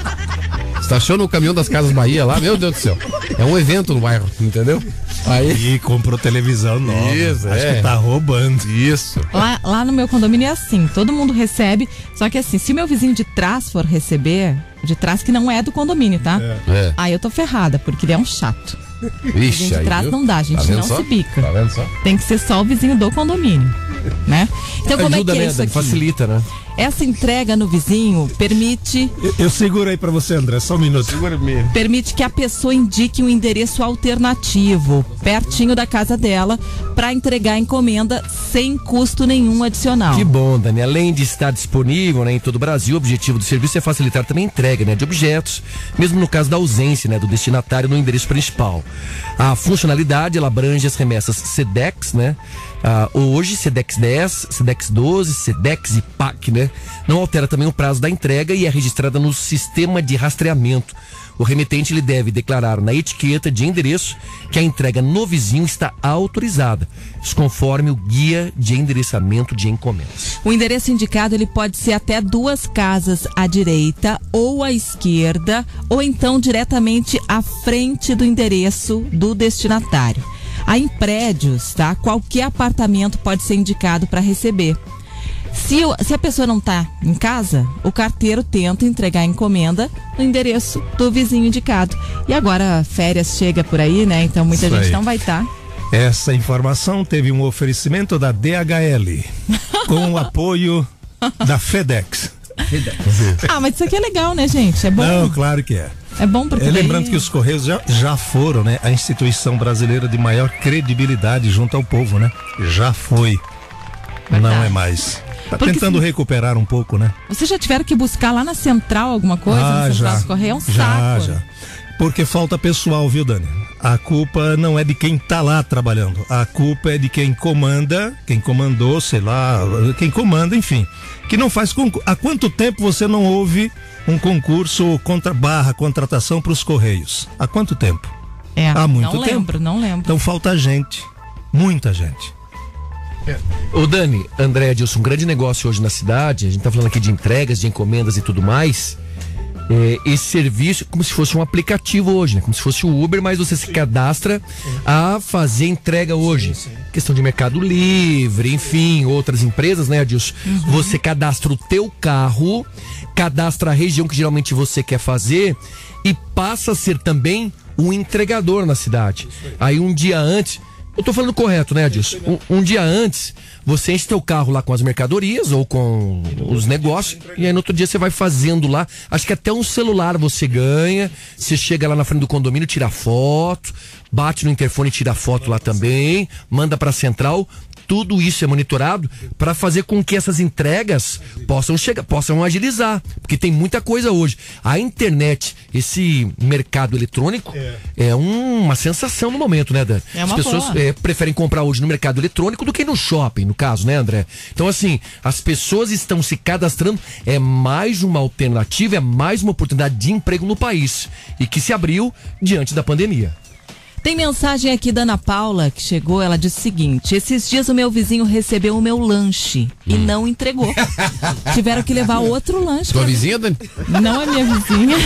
Você tá achando o caminhão das Casas Bahia lá? Meu Deus do céu. É um evento no bairro, entendeu? Aí. E comprou televisão nova. Isso, Acho é. que tá roubando. Isso. Lá, lá no meu condomínio é assim, todo mundo recebe, só que assim, se o meu vizinho de trás for receber, de trás que não é do condomínio, tá? É. Aí eu tô ferrada, porque ele é um chato. Vixe, de aí, trás viu? não dá, a gente Tá não só? se bica. Tá vendo só? Tem que ser só o vizinho do condomínio, né? Então como Ajuda, é que é né, isso aqui? Facilita, né? Essa entrega no vizinho permite Eu, eu seguro aí pra você, André, só um minuto. Segura mesmo. permite que a pessoa indique um endereço alternativo pertinho da casa dela para entregar a encomenda sem custo nenhum adicional. Que bom, Dani. Além de estar disponível né, em todo o Brasil, o objetivo do serviço é facilitar também a entrega né, de objetos, mesmo no caso da ausência né, do destinatário no endereço principal. A funcionalidade ela abrange as remessas SEDEX, né? Hoje, SEDEX 10, SEDEX 12, SEDEX e PAC, né? Não altera também o prazo da entrega e é registrada no sistema de rastreamento. O remetente ele deve declarar na etiqueta de endereço que a entrega no vizinho está autorizada, conforme o guia de endereçamento de encomendas. O endereço indicado ele pode ser até duas casas à direita ou à esquerda, ou então diretamente à frente do endereço do destinatário. Aí em prédios, tá? Qualquer apartamento pode ser indicado para receber. Se, o- se a pessoa não está em casa, o carteiro tenta entregar a encomenda no endereço do vizinho indicado. E agora férias chega por aí, né? Então muita Isso gente aí. não vai estar. Essa informação teve um oferecimento da DHL, com o apoio da FedEx. Ah, mas isso aqui é legal, né, gente? É bom. Não, claro que é. É bom porque É, daí- lembrando que os Correios já, já foram, né? A instituição brasileira de maior credibilidade junto ao povo, né? Já foi. Não é mais. Tá Porque tentando recuperar um pouco, né? Vocês já tiveram que buscar lá na central alguma coisa? Ah, na central já. É um já, saco. já. Porque falta pessoal, viu, Dani? A culpa não é de quem tá lá trabalhando. A culpa é de quem comanda, quem comandou, sei lá, quem comanda, enfim. Que não faz concurso. Há quanto tempo você não ouve um concurso contra barra contratação para os Correios? Há quanto tempo? É, Há muito não tempo. lembro, não lembro. Então falta gente. Muita gente. Ô Dani, André Edilson, um grande negócio hoje na cidade, a gente tá falando aqui de entregas, de encomendas e tudo mais. É, esse serviço é como se fosse um aplicativo hoje, né? Como se fosse o Uber, mas você se cadastra a fazer entrega hoje. Questão de Mercado Livre, enfim, outras empresas, né, Adilson? Você cadastra o teu carro, cadastra a região que geralmente você quer fazer e passa a ser também um entregador na cidade. Aí um dia antes, eu tô falando correto, né, Adilson? Um, um dia antes, você enche teu carro lá com as mercadorias ou com os negócios, e aí no outro dia você vai fazendo lá. Acho que até um celular você ganha. Você chega lá na frente do condomínio, tira foto, bate no interfone, tira foto lá também, manda pra central. Tudo isso é monitorado para fazer com que essas entregas possam chegar, possam agilizar, porque tem muita coisa hoje. A internet, esse mercado eletrônico é, um- uma sensação no momento, né, Dan? É uma As pessoas é, preferem comprar hoje no mercado eletrônico do que no shopping, no caso, né, André? Então, assim, as pessoas estão se cadastrando, é mais uma alternativa, é mais uma oportunidade de emprego no país e que se abriu diante da pandemia. Tem mensagem aqui da Ana Paula que chegou. Ela disse o seguinte: Esses dias o meu vizinho recebeu o meu lanche e Hum. não entregou. Tiveram que levar outro lanche. Tua pra- vizinha, Dani? Não é minha vizinha.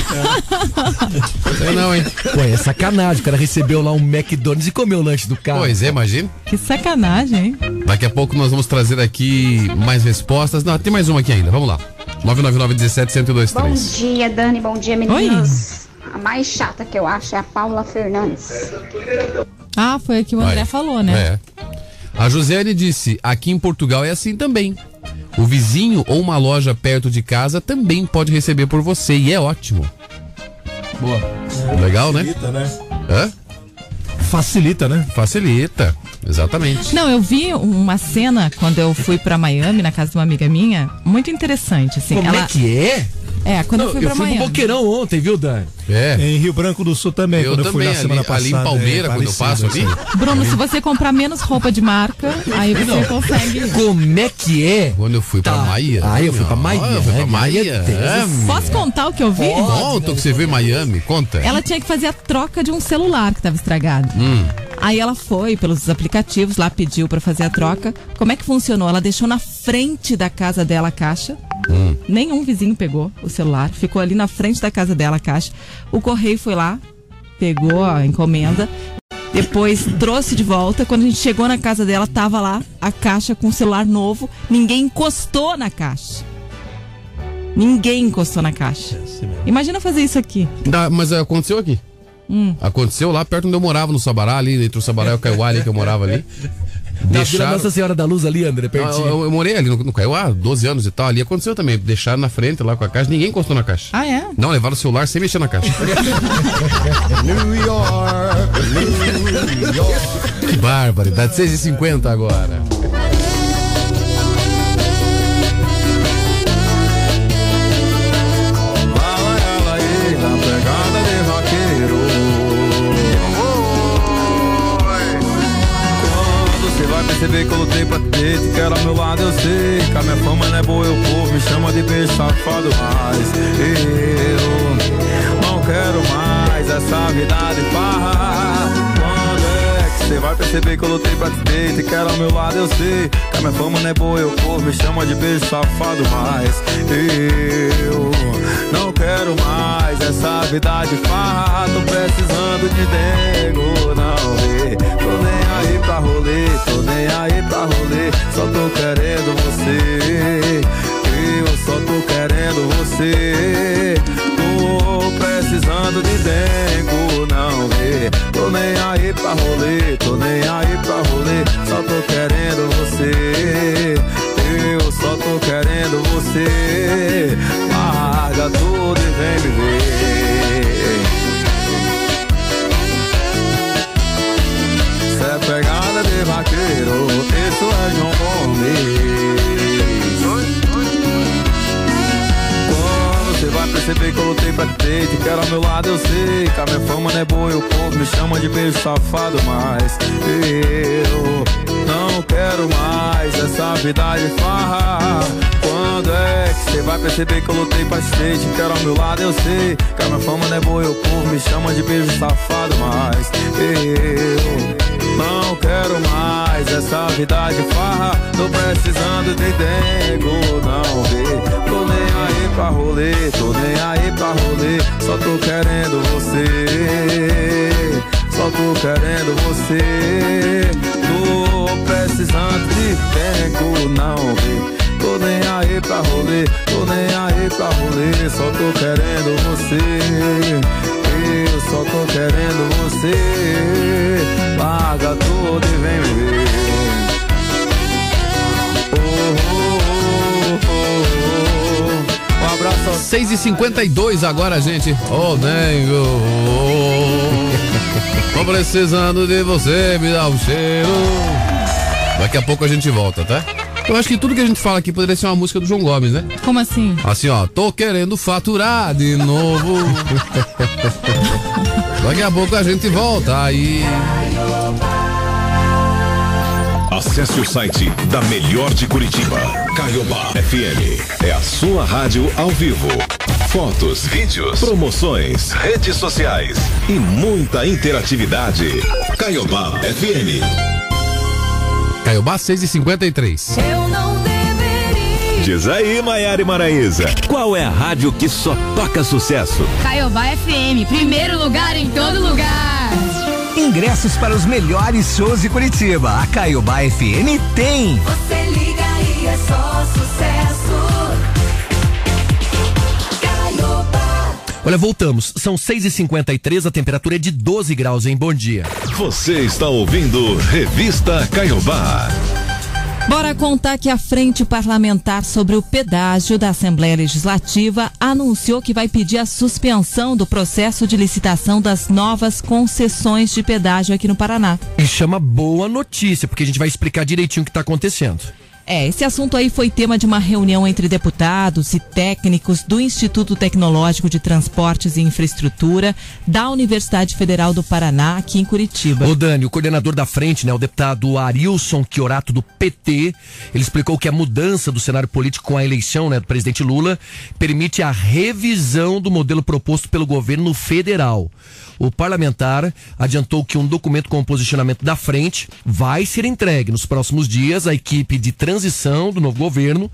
Sei não, hein? Pô, é sacanagem. O cara recebeu lá um McDonald's e comeu o lanche do carro. Pois é, imagina. Que sacanagem, hein? Daqui a pouco nós vamos trazer aqui mais respostas. Não, tem mais uma aqui ainda. Vamos lá. 999 17 Bom 1023. dia, Dani. Bom dia, meninas. A mais chata que eu acho é a Paula Fernandes. Ah, foi o que o André Vai. falou, né? É. A Josiane disse: aqui em Portugal é assim também. O vizinho ou uma loja perto de casa também pode receber por você e é ótimo. Boa. Legal, né? Facilita, né? Hã? Facilita, né? Facilita, exatamente. Não, eu vi uma cena quando eu fui pra Miami, na casa de uma amiga minha, muito interessante, assim. Como ela... é que é? É, quando eu Não, fui eu pra fui Miami. Boqueirão ontem, viu, Dan? É. Em Rio Branco do Sul também, Eu quando eu fui também, na semana ali- passada. ali em Palmeira, é quando eu passo ali. assim. Bruno, se você comprar menos roupa de marca, aí você consegue. Como é que é? Quando eu fui pra Miami. Ah, eu fui pra Ah, eu fui pra Miami. Miami. Posso contar o que eu vi? Conta o que você viu em Miami, conta. Ela tinha que fazer a troca de um celular que estava estragado. Hum. Aí ela foi pelos aplicativos lá, pediu pra fazer a troca. Como é que funcionou? Ela deixou na frente da casa dela a caixa. Hum. Nenhum vizinho pegou o celular. Ficou ali na frente da casa dela a caixa. O correio foi lá, pegou a encomenda. Depois trouxe de volta. Quando a gente chegou na casa dela, tava lá a caixa com o celular novo. Ninguém encostou na caixa. Ninguém encostou na caixa. Imagina fazer isso aqui. Dá- mas é, aconteceu aqui. Hum. Aconteceu lá perto onde eu morava, no Sabará, ali, entre o Sabará e o Caiuá, ali que eu morava ali. Na Vila Nossa Senhora da Luz ali, André, pertinho. eu, eu morei ali no, no Caiuá, 12 anos e tal. Ali aconteceu também. Deixaram na frente lá com a caixa, ninguém encostou na caixa. Ah, é? Não, levaram o celular sem mexer na caixa. New York, New York. que barbaridade. 6h50 agora. Perceber que eu lutei pra ter, te quero ao meu lado, eu sei. Que a minha fama não é boa, eu povo me chama de beijo safado, mas eu não quero mais essa vida de farra. Quando é que você vai perceber que eu lutei pra te ter, te quero ao meu lado, eu sei. Que a minha fama não é boa, eu povo me chama de beijo safado, mas eu não quero mais essa vida de farra. Tô precisando de nego, não vê. Aí pra rolê, tô nem aí pra rolê. Só tô querendo você. Eu só tô querendo você. Tô precisando de dengo, não vê. Tô nem aí pra rolê, tô nem aí pra rolê. Só tô querendo você. Eu só tô querendo você. Larga tudo e vem me ver. Vaqueiro, isso é João Gomes. Quando você vai perceber que eu lutei pra ter, te quero ao meu lado, eu sei que a minha fama não é boa e o povo me chama de beijo safado, mas eu não quero mais essa vida de farra. Quando é que você vai perceber que eu lutei pra ter, te quero ao meu lado, eu sei que a minha fama não é boa e o povo me chama de beijo safado, mas eu não quero mais essa vida de farra. Tô precisando de dengo, não vê. Tô nem aí pra rolê, tô nem aí pra rolê. Só tô querendo você. Só tô querendo você. Precisando de dengo, não vê. Tô nem aí pra rolê, tô nem aí pra rolê. Só tô querendo você. Eu só tô querendo você. Larga tudo e vem ver. Oh, oh, oh, oh. Um abraço ao 6h52 agora, gente. Ô, Nengo. Tô precisando de você, me dá um cheiro. Daqui a pouco a gente volta, tá? Eu acho que tudo que a gente fala aqui poderia ser uma música do João Gomes, né? Como assim? Assim, ó, tô querendo faturar de novo. Daqui a pouco a gente volta aí. Acesse o site da Melhor de Curitiba. Caiobá FM. É a sua rádio ao vivo. Fotos, vídeos, promoções, redes sociais e muita interatividade. Caiobá FM. Caiobá 6h53. Eu não deveria. Diz aí, Maiara e Maraísa, qual é a rádio que só toca sucesso? Caiobá FM, primeiro lugar em todo lugar. Ingressos para os melhores shows de Curitiba. A Caiobá FM tem. Você liga e é só sucesso. Olha, voltamos. São 6h53, a temperatura é de 12 graus, hein? Bom dia. Você está ouvindo Revista Caiobá. Bora contar que a Frente Parlamentar sobre o Pedágio da Assembleia Legislativa anunciou que vai pedir a suspensão do processo de licitação das novas concessões de pedágio aqui no Paraná. E chama boa notícia, porque a gente vai explicar direitinho o que está acontecendo. É, esse assunto aí foi tema de uma reunião entre deputados e técnicos do Instituto Tecnológico de Transportes e Infraestrutura da Universidade Federal do Paraná, aqui em Curitiba. Ô Dani, o coordenador da frente, né, o deputado Arilson Chiorato do PT, ele explicou que a mudança do cenário político com a eleição né, do presidente Lula permite a revisão do modelo proposto pelo governo federal. O parlamentar adiantou que um documento com o posicionamento da frente vai ser entregue nos próximos dias à equipe de transição do novo governo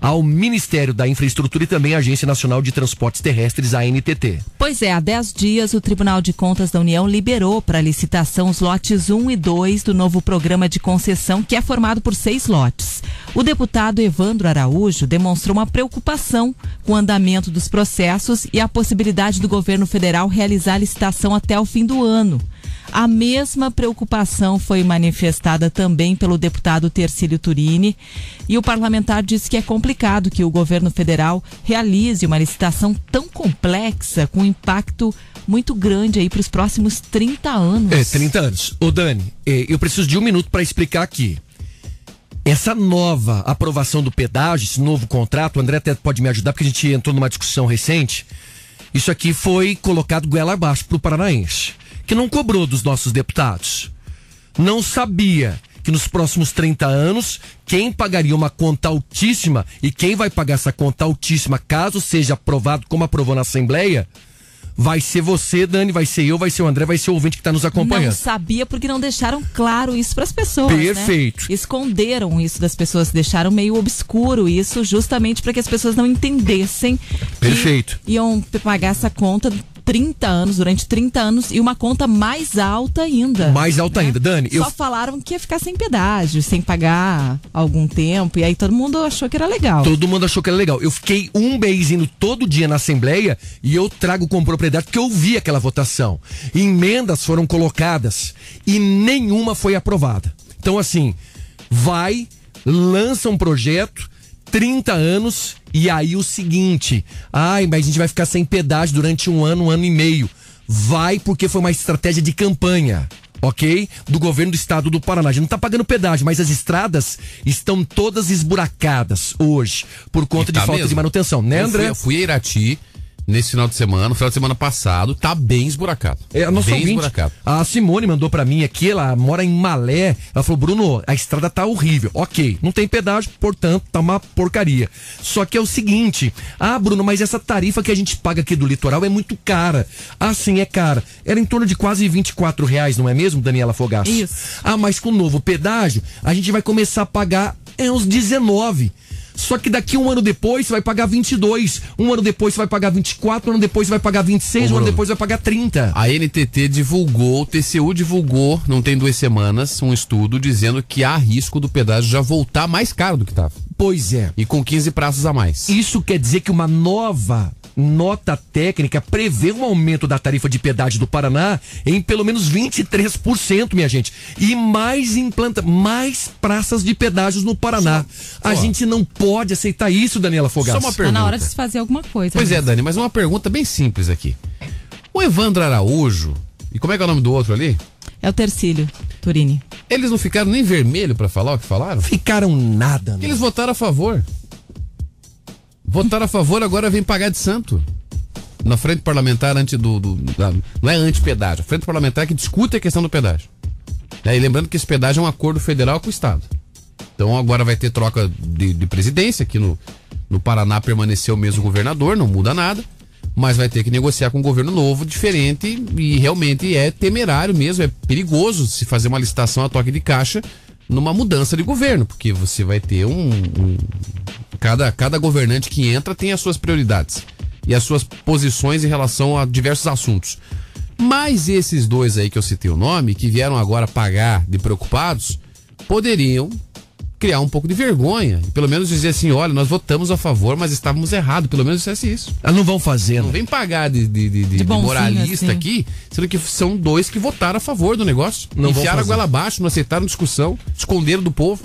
ao Ministério da Infraestrutura e também à Agência Nacional de Transportes Terrestres, a NTT. Pois é, há 10 dias o Tribunal de Contas da União liberou para licitação os lotes 1 e 2 do novo programa de concessão, que é formado por seis lotes. O deputado Evandro Araújo demonstrou uma preocupação com o andamento dos processos e a possibilidade do governo federal realizar a licitação até o fim do ano. A mesma preocupação foi manifestada também pelo deputado Tercílio Turini e o parlamentar disse que é complicado que o governo federal realize uma licitação tão complexa com impacto muito grande aí para os próximos 30 anos. É, 30 anos. Ô Dani, eh, eu preciso de um minuto para explicar aqui. Essa nova aprovação do pedágio, esse novo contrato, o André até pode me ajudar, porque a gente entrou numa discussão recente. Isso aqui foi colocado goela abaixo para o paranaense, que não cobrou dos nossos deputados. Não sabia que nos próximos 30 anos, quem pagaria uma conta altíssima e quem vai pagar essa conta altíssima, caso seja aprovado como aprovou na Assembleia, vai ser você, Dani, vai ser eu, vai ser o André, vai ser o ouvinte que está nos Não acompanhando. sabia porque não deixaram claro isso para as pessoas. né? Perfeito. Esconderam isso das pessoas, deixaram meio obscuro isso, justamente para que as pessoas não entendessem Perfeito. que iam pagar essa conta 30 anos, durante 30 anos, e uma conta mais alta ainda. Mais alta ainda. Dani, eu Só falaram que ia ficar sem pedágio, sem pagar algum tempo, e aí todo mundo achou que era legal. Todo mundo achou que era legal. Eu fiquei um mês indo todo dia na Assembleia e eu trago com propriedade porque eu vi aquela votação. Emendas foram colocadas e nenhuma foi aprovada. Então, assim, vai, lança um projeto, 30 anos, e aí o seguinte: ai, mas a gente vai ficar sem pedágio durante um ano, um ano e meio. Vai porque foi uma estratégia de campanha. Ok? Do governo do estado do Paraná. A gente não tá pagando pedágio, mas as estradas estão todas esburacadas hoje, por conta E de tá falta mesmo. de manutenção, né, Eu fui- André? Eu fui a Irati nesse final de semana, no final de semana passado, tá bem esburacado. É, a nossa bem ouvinte, esburacado. a Simone mandou pra mim aqui, ela mora em Malé. Ela falou, Bruno, a estrada tá horrível. Ok, não tem pedágio, portanto, tá uma porcaria. Só que é o seguinte, ah, Bruno, mas essa tarifa que a gente paga aqui do litoral é muito cara. Ah, sim, é cara. Era em torno de quase 24 reais, não é mesmo, Daniela Fogaço? Isso. Ah, mas com o novo pedágio, a gente vai começar a pagar é, uns 19. Só que daqui um ano depois você vai pagar 22. Um ano depois você vai pagar 24. Um ano depois você vai pagar 26. Ô, um ano depois vai pagar 30. A NTT divulgou, o TCU divulgou, não tem duas semanas, um estudo dizendo que há risco do pedágio já voltar mais caro do que estava. Pois é. E com 15 praças a mais. Isso quer dizer que uma nova nota técnica prevê um aumento da tarifa de pedágio do Paraná em pelo menos 23%, minha gente. E mais implanta, mais praças de pedágios no Paraná. a ó. gente não pode aceitar isso, Daniela Fogaça. Só uma Tá na pergunta. hora de se fazer alguma coisa. Pois né? é, Dani, mas uma pergunta bem simples aqui. O Evandro Araújo, e como é que é o nome do outro ali? É o Tercílio, Turini. Eles não ficaram nem vermelho pra falar o que falaram? Ficaram nada, né? Eles votaram a favor. Votaram a favor, agora vem pagar de santo. Na frente parlamentar anti do. do- da- não é anti-pedágio, a frente parlamentar que discute a questão do pedágio. Né, E lembrando que esse pedágio é um acordo federal com o Estado. Então agora vai ter troca de, de presidência, aqui no, no Paraná permaneceu o mesmo governador, não muda nada. Mas vai ter que negociar com um governo novo, diferente, e realmente é temerário mesmo, é perigoso se fazer uma licitação a toque de caixa numa mudança de governo, porque você vai ter um. um- cada, cada governante que entra tem as suas prioridades e as suas posições em relação a diversos assuntos. Mas esses dois aí que eu citei o nome, que vieram agora pagar de preocupados, poderiam criar um pouco de vergonha. E pelo menos dizer assim, olha, nós votamos a favor, mas estávamos errados. Pelo menos dissesse isso. Elas não vão fazer, Não né? vem pagar de, de, de- de- de bonzinho, moralista assim. aqui, sendo que são dois que votaram a favor do negócio. Não Enfiaram a goela abaixo, não aceitaram discussão, esconderam do povo.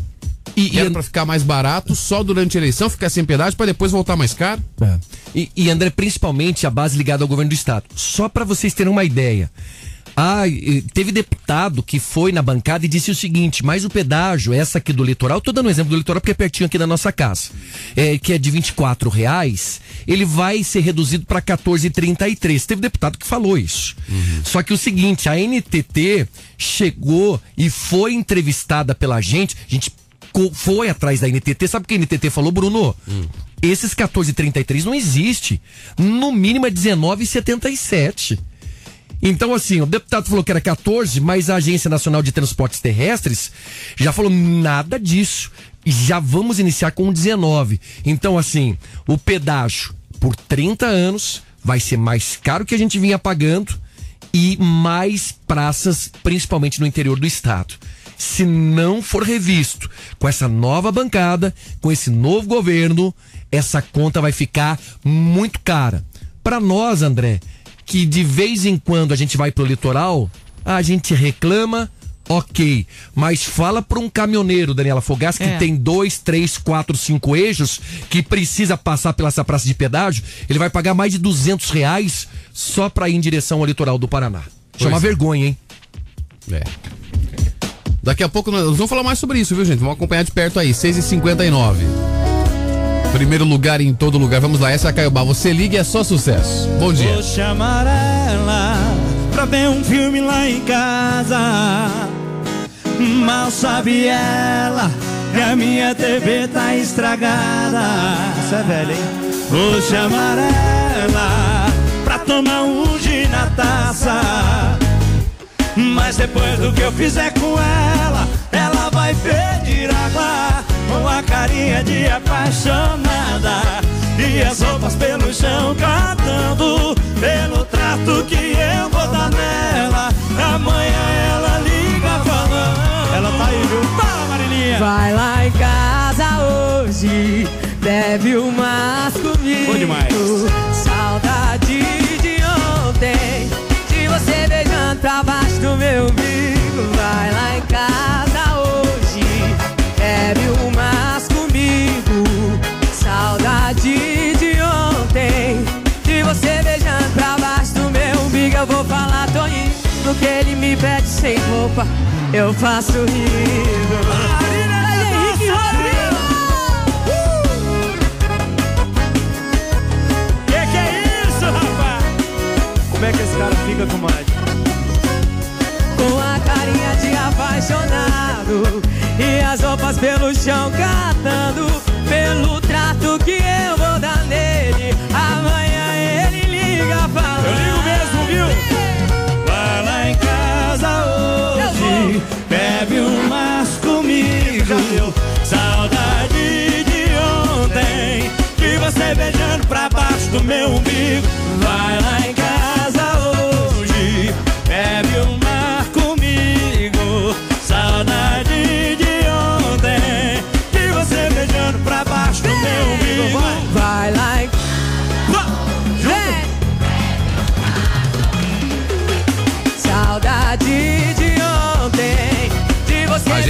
E, E era pra ficar mais barato só durante a eleição, ficar sem pedágio, pra depois voltar mais caro. É. E, e, André, principalmente a base ligada ao governo do estado. Só para vocês terem uma ideia. Ah, teve deputado que foi na bancada e disse o seguinte: mas o pedágio, essa aqui do litoral, tô dando um exemplo do litoral porque é pertinho aqui da nossa casa, é, que é de 24 reais, ele vai ser reduzido para 14,33. Teve deputado que falou isso. Só que o seguinte, a NTT chegou e foi entrevistada pela gente, a gente foi atrás da NTT, sabe o que a NTT falou, Bruno? Esses 14,33 não existe. No mínimo é 19,77. Então, assim, o deputado falou que era 14, mas a Agência Nacional de Transportes Terrestres já falou nada disso. Já vamos iniciar com 19. Então, assim, o pedágio por 30 anos vai ser mais caro que a gente vinha pagando e mais praças, principalmente no interior do estado. Se não for revisto com essa nova bancada, com esse novo governo, essa conta vai ficar muito cara. Para nós, André, que de vez em quando a gente vai pro litoral, a gente reclama, ok. Mas fala para um caminhoneiro, Daniela Fogas, que É. tem dois, três, quatro, cinco eixos, que precisa passar pela essa praça de pedágio, ele vai pagar mais de 200 reais só para ir em direção ao litoral do Paraná. Isso é é. vergonha, hein? É. Daqui a pouco nós vamos falar mais sobre isso, viu, gente? Vamos acompanhar de perto aí. 6h59. Primeiro lugar em todo lugar. Vamos lá, essa é a Caiobá. Você liga e é só sucesso. Bom dia. Vou chamar ela pra ver um filme lá em casa. Mal sabe ela que a minha TV tá estragada. Isso é velho, hein? Vou chamar ela pra tomar um gin na taça. Mas depois do que eu fizer com ela, ela vai pedir água com a carinha de apaixonada. E as roupas pelo chão cantando pelo trato que eu vou dar nela. Amanhã ela liga falando. Ela tá aí, viu? Fala, Marilinha! Vai lá em casa hoje, bebe umas comigo. Bom demais. Saudade de ontem, de você beijando pra baixo do meu sem roupa. Eu faço que é isso, rapaz? Como é que esse cara fica com mais? Com a carinha de apaixonado E as roupas pelo chão catando Pelo trato que eu vou dar nele Amanhã bebe umas comigo. Saudade de ontem, de você beijando pra baixo do meu umbigo. Vai lá em casa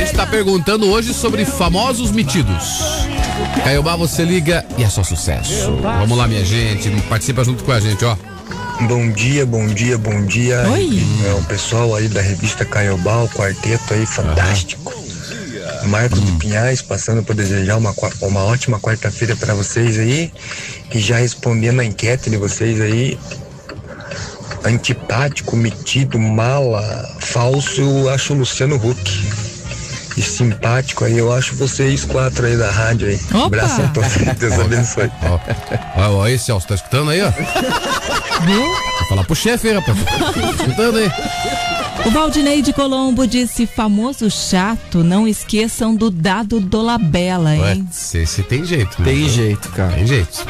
gente tá perguntando hoje sobre famosos metidos. Caiobá, você liga e é só sucesso. Vamos lá, minha gente. Participa junto com a gente, ó. Bom dia, bom dia, bom dia. Oi. É o pessoal aí da revista Caiobá, o quarteto aí fantástico. Marcos de Pinhais, passando por desejar uma, uma ótima quarta-feira para vocês aí. E já respondendo a enquete de vocês aí. Antipático, metido, mala, falso, eu acho o Luciano Huck. E simpático aí, eu acho vocês quatro aí da rádio aí. Opa! Abraço a todos, Deus abençoe. Ó, ó, ó aí, Celso, tá escutando aí, ó? Viu? Vou falar pro chefe aí, rapaz. Tá escutando aí? O Valdinei de Colombo disse: famoso chato, não esqueçam do dado Dolabella, Ué, hein? se, se tem jeito. né? Tem jeito, cara. Tem jeito.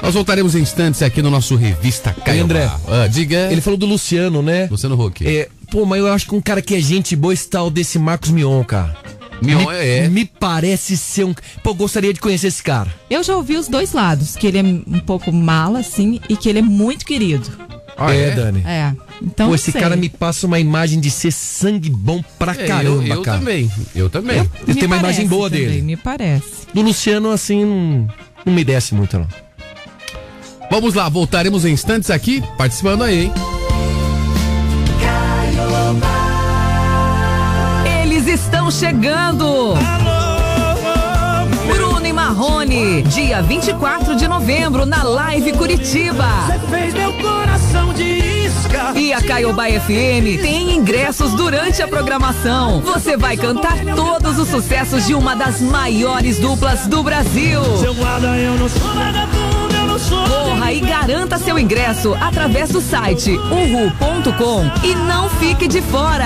Nós voltaremos em instantes aqui no nosso Revista Caiobá. André, Ah, diga. Ele falou do Luciano, né? Luciano Huck. É, pô, mas eu acho que um cara que é gente boa esse tal desse Marcos Mion, cara. Mion me, é- é. Me parece ser um. Pô, eu gostaria de conhecer esse cara. Eu já ouvi os dois lados, que ele é um pouco mala, assim, e que ele é muito querido. Ah, é, é? Dani. É. Então, Pô, esse sei. cara me passa uma imagem de ser sangue bom pra É, caramba, eu, eu cara. também. Eu também. Ele Me tem uma imagem boa também, dele. Me parece. Do Luciano, assim, não, não me desce muito, não. Vamos lá, voltaremos em instantes aqui, participando aí, hein? Chegando! Bruno e Marrone, dia 24 de novembro, na Live Curitiba. fez meu coração de isca. E a Caiobá FM tem ingressos durante a programação. Você vai cantar todos os sucessos de uma das maiores duplas do Brasil. Seu guarda, eu não sou vagabundo, eu não sou. Corra e garanta seu ingresso através do site uhu.com e não fique de fora.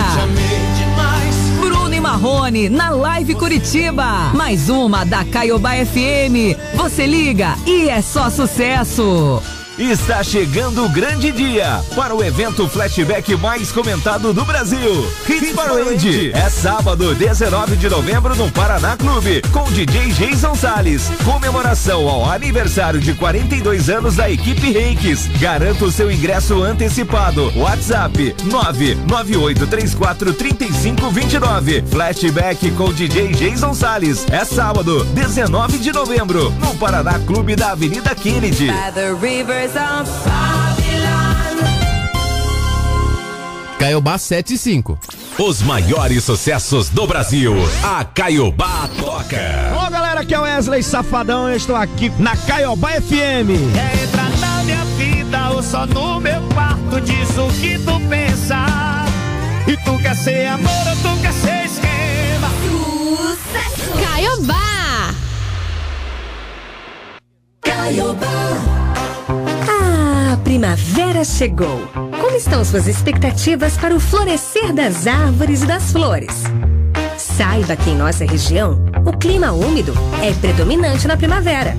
Marrone na Live Curitiba. Mais uma da Caiobá FM. Você liga e é só sucesso. Está chegando o grande dia para o evento flashback mais comentado do Brasil. Hits Parade. É sábado, 19 de novembro no Paraná Clube, com DJ Jason Salles. Comemoração ao aniversário de 42 anos da equipe Reikis. Garanta o seu ingresso antecipado. WhatsApp 998343529. Flashback com DJ Jason Salles. É sábado, 19 de novembro, no Paraná Clube da Avenida Kennedy. Caiobá 7 e 5. Os maiores sucessos do Brasil. A Caiobá toca. Ô galera, aqui é o Wesley Safadão, eu estou aqui na Caiobá FM. É entrar na minha vida ou só no meu quarto, diz o que tu pensa. E tu quer ser amor ou tu quer ser esquema? Sucesso! Caiobá! Caiobá. Primavera chegou. Como estão suas expectativas para o florescer das árvores e das flores? Saiba que em nossa região, o clima úmido é predominante na primavera.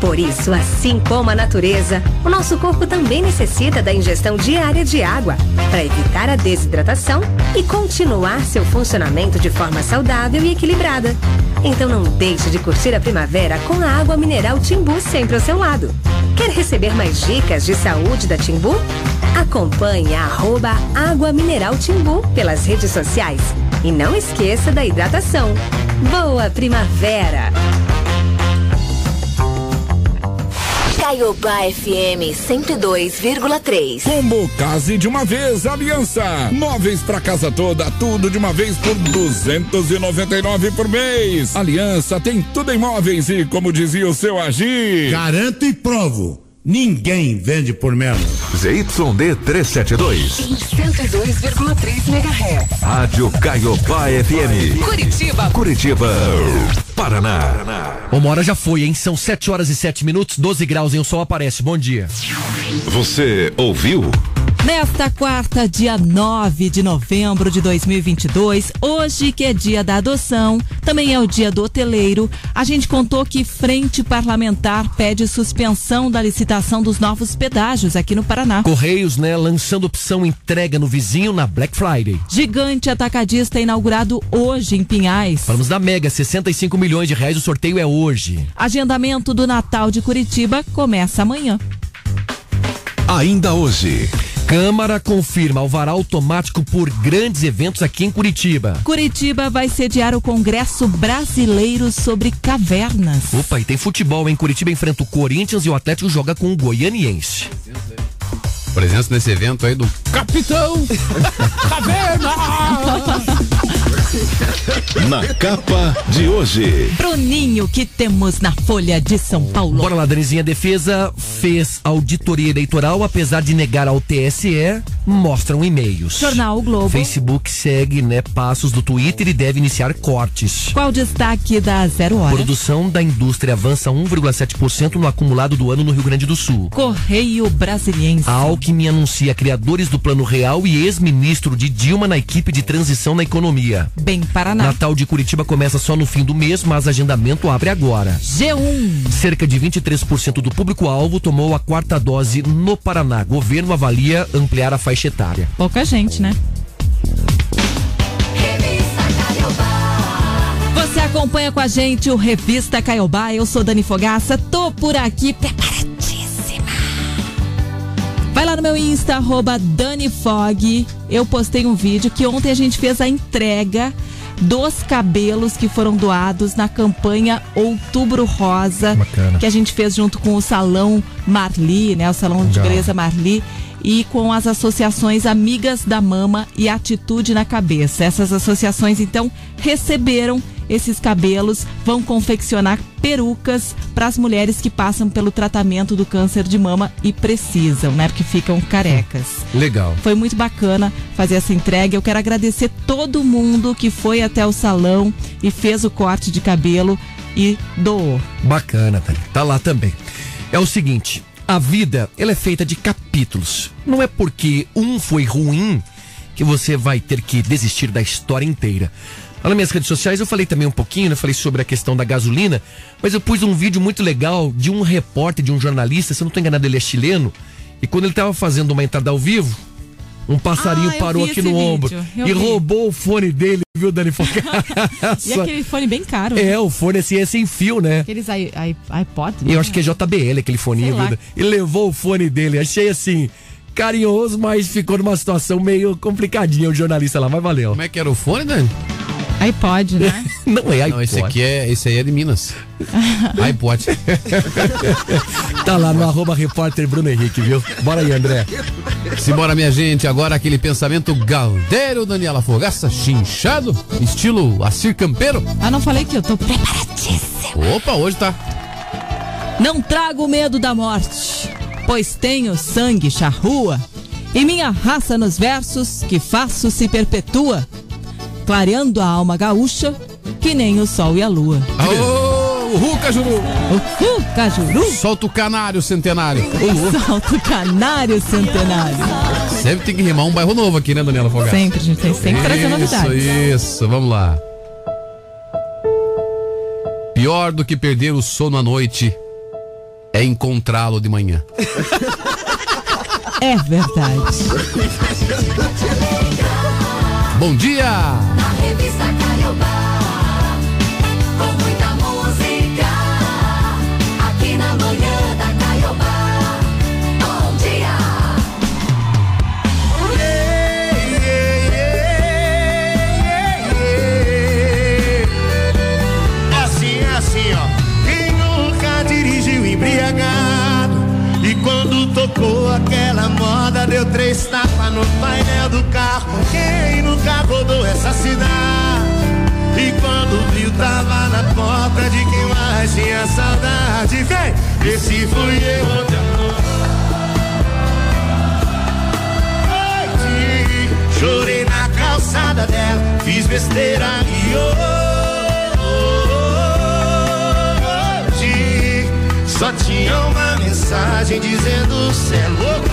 Por isso, assim como a natureza, o nosso corpo também necessita da ingestão diária de água para evitar a desidratação e continuar seu funcionamento de forma saudável e equilibrada. Então não deixe de curtir a primavera com a água mineral Timbu sempre ao seu lado. Quer receber mais dicas de saúde da Timbu? Acompanhe a Água Mineral Timbu pelas redes sociais. E não esqueça da hidratação. Boa primavera! Caiobá FM 102,3. Combo Case de uma vez, Aliança. Móveis pra casa toda, tudo de uma vez por 299 por mês. Aliança tem tudo em móveis e, como dizia o seu Agir. Garanto e provo. Ninguém vende por menos. ZYD 372. 102,3 MHz. Rádio Caiobá FM. Curitiba. Curitiba. Paraná. Uma hora já foi, hein? São 7 horas e 7 minutos, 12 graus, hein? O sol aparece. Bom dia. Você ouviu? Nesta quarta, dia 9 de novembro de 2022, hoje que é dia da adoção, também é o dia do hoteleiro, a gente contou que Frente Parlamentar pede suspensão da licitação dos novos pedágios aqui no Paraná. Correios, né? Lançando opção entrega no vizinho na Black Friday. Gigante atacadista inaugurado hoje em Pinhais. Falamos da Mega, 65 milhões de reais, o sorteio é hoje. Agendamento do Natal de Curitiba começa amanhã. Ainda hoje. Câmara confirma alvará automático por grandes eventos aqui em Curitiba. Curitiba vai sediar o Congresso Brasileiro sobre Cavernas. Opa, e tem futebol, hein? Curitiba enfrenta o Corinthians e o Atlético joga com o Goianiense. Presença nesse evento aí do Capitão Caverna! Na capa de hoje. Bruninho, que temos na Folha de São Paulo. Bora lá, Danizinha. Defesa fez auditoria eleitoral, apesar de negar ao TSE, mostram e-mails. Jornal o Globo. Facebook segue, né, passos do Twitter e deve iniciar cortes. Qual o destaque da Zero Hora? Produção da indústria avança 1,7% no acumulado do ano no Rio Grande do Sul. Correio Brasiliense. A Alckmin anuncia criadores do Plano Real e ex-ministro de Dilma na equipe de transição na economia. Bem Paraná. Natal de Curitiba começa só no fim do mês, mas agendamento abre agora. G1. Cerca de 23% do público-alvo tomou a quarta dose no Paraná. Governo avalia ampliar a faixa etária. Pouca gente, né? Você acompanha com a gente o Revista Caiobá. Eu sou Dani Fogaça, tô por aqui preparadíssima. Vai lá no meu Insta, arroba DaniFog. Eu postei um vídeo que ontem a gente fez a entrega dos cabelos que foram doados na campanha Outubro Rosa, Bacana. que a gente fez junto com o Salão Marli, né? O Salão de Legal. Beleza Marli e com as associações Amigas da Mama e Atitude na Cabeça. Essas associações então receberam esses cabelos, vão confeccionar perucas para as mulheres que passam pelo tratamento do câncer de mama e precisam, né? Porque ficam carecas. Legal. Foi muito bacana fazer essa entrega. Eu quero agradecer todo mundo que foi até o salão e fez o corte de cabelo e doou. Bacana, Tânia. Tá lá também. É o seguinte. a vida ela é feita de capítulos. Não é porque um foi ruim que você vai ter que desistir da história inteira. Lá nas minhas redes sociais eu falei também um pouquinho, né? Falei sobre a questão da gasolina, mas eu pus um vídeo muito legal de um repórter, de um jornalista, se eu não estou enganado, ele é chileno, e quando ele estava fazendo uma entrada ao vivo, um passarinho Ah, parou aqui no vídeo, ombro eu e vi. roubou o fone dele, viu, Dani Fogaça? E aquele fone bem caro. É, o fone assim é sem fio, né? Aqueles i- i- iPod. E eu acho que é JBL aquele foninho, lá. viu? E levou o fone dele. Achei assim, carinhoso, mas ficou numa situação meio complicadinha o jornalista lá, mas valeu. Como é que era o fone, Dani? iPod, né? Não é iPod. Não, esse aqui é, esse aí é de Minas. iPod. tá lá no arroba repórter Bruno Henrique, viu? Bora aí, André. Simbora, minha gente. Agora aquele pensamento galdeiro, Daniela Fogaça, chinchado, estilo Assir Campeiro. Ah, não falei que eu tô preparadíssima. Opa, hoje tá. Não trago medo da morte, pois tenho sangue charrua, e minha raça nos versos que faço se perpetua, clareando a alma gaúcha, que nem o sol e a lua. Aô, Uhu, Cajuru. Uhu, Cajuru. Solta o canário centenário. Solta o canário centenário. Sempre tem que rimar um bairro novo aqui, né, Daniela Fogaça? Sempre, a gente tem sempre trazer novidades. Isso, isso. Vamos lá. Pior do que perder o sono à noite é encontrá-lo de manhã. É verdade. Bom dia! Na revista Caiobá, com muita música, aqui na manhã da Caiobá. Bom dia! É assim, é assim, ó. Quem nunca dirigiu embriagado? E quando tocou aquela moda, deu três tapas no painel do carro. Quem nunca rodou essa cidade? E quando viu, tava na porta de quem mais tinha saudade. Vem, esse fui eu ontem noite. Chorei na calçada dela, fiz besteira e hoje só tinha uma mensagem dizendo cê é louco,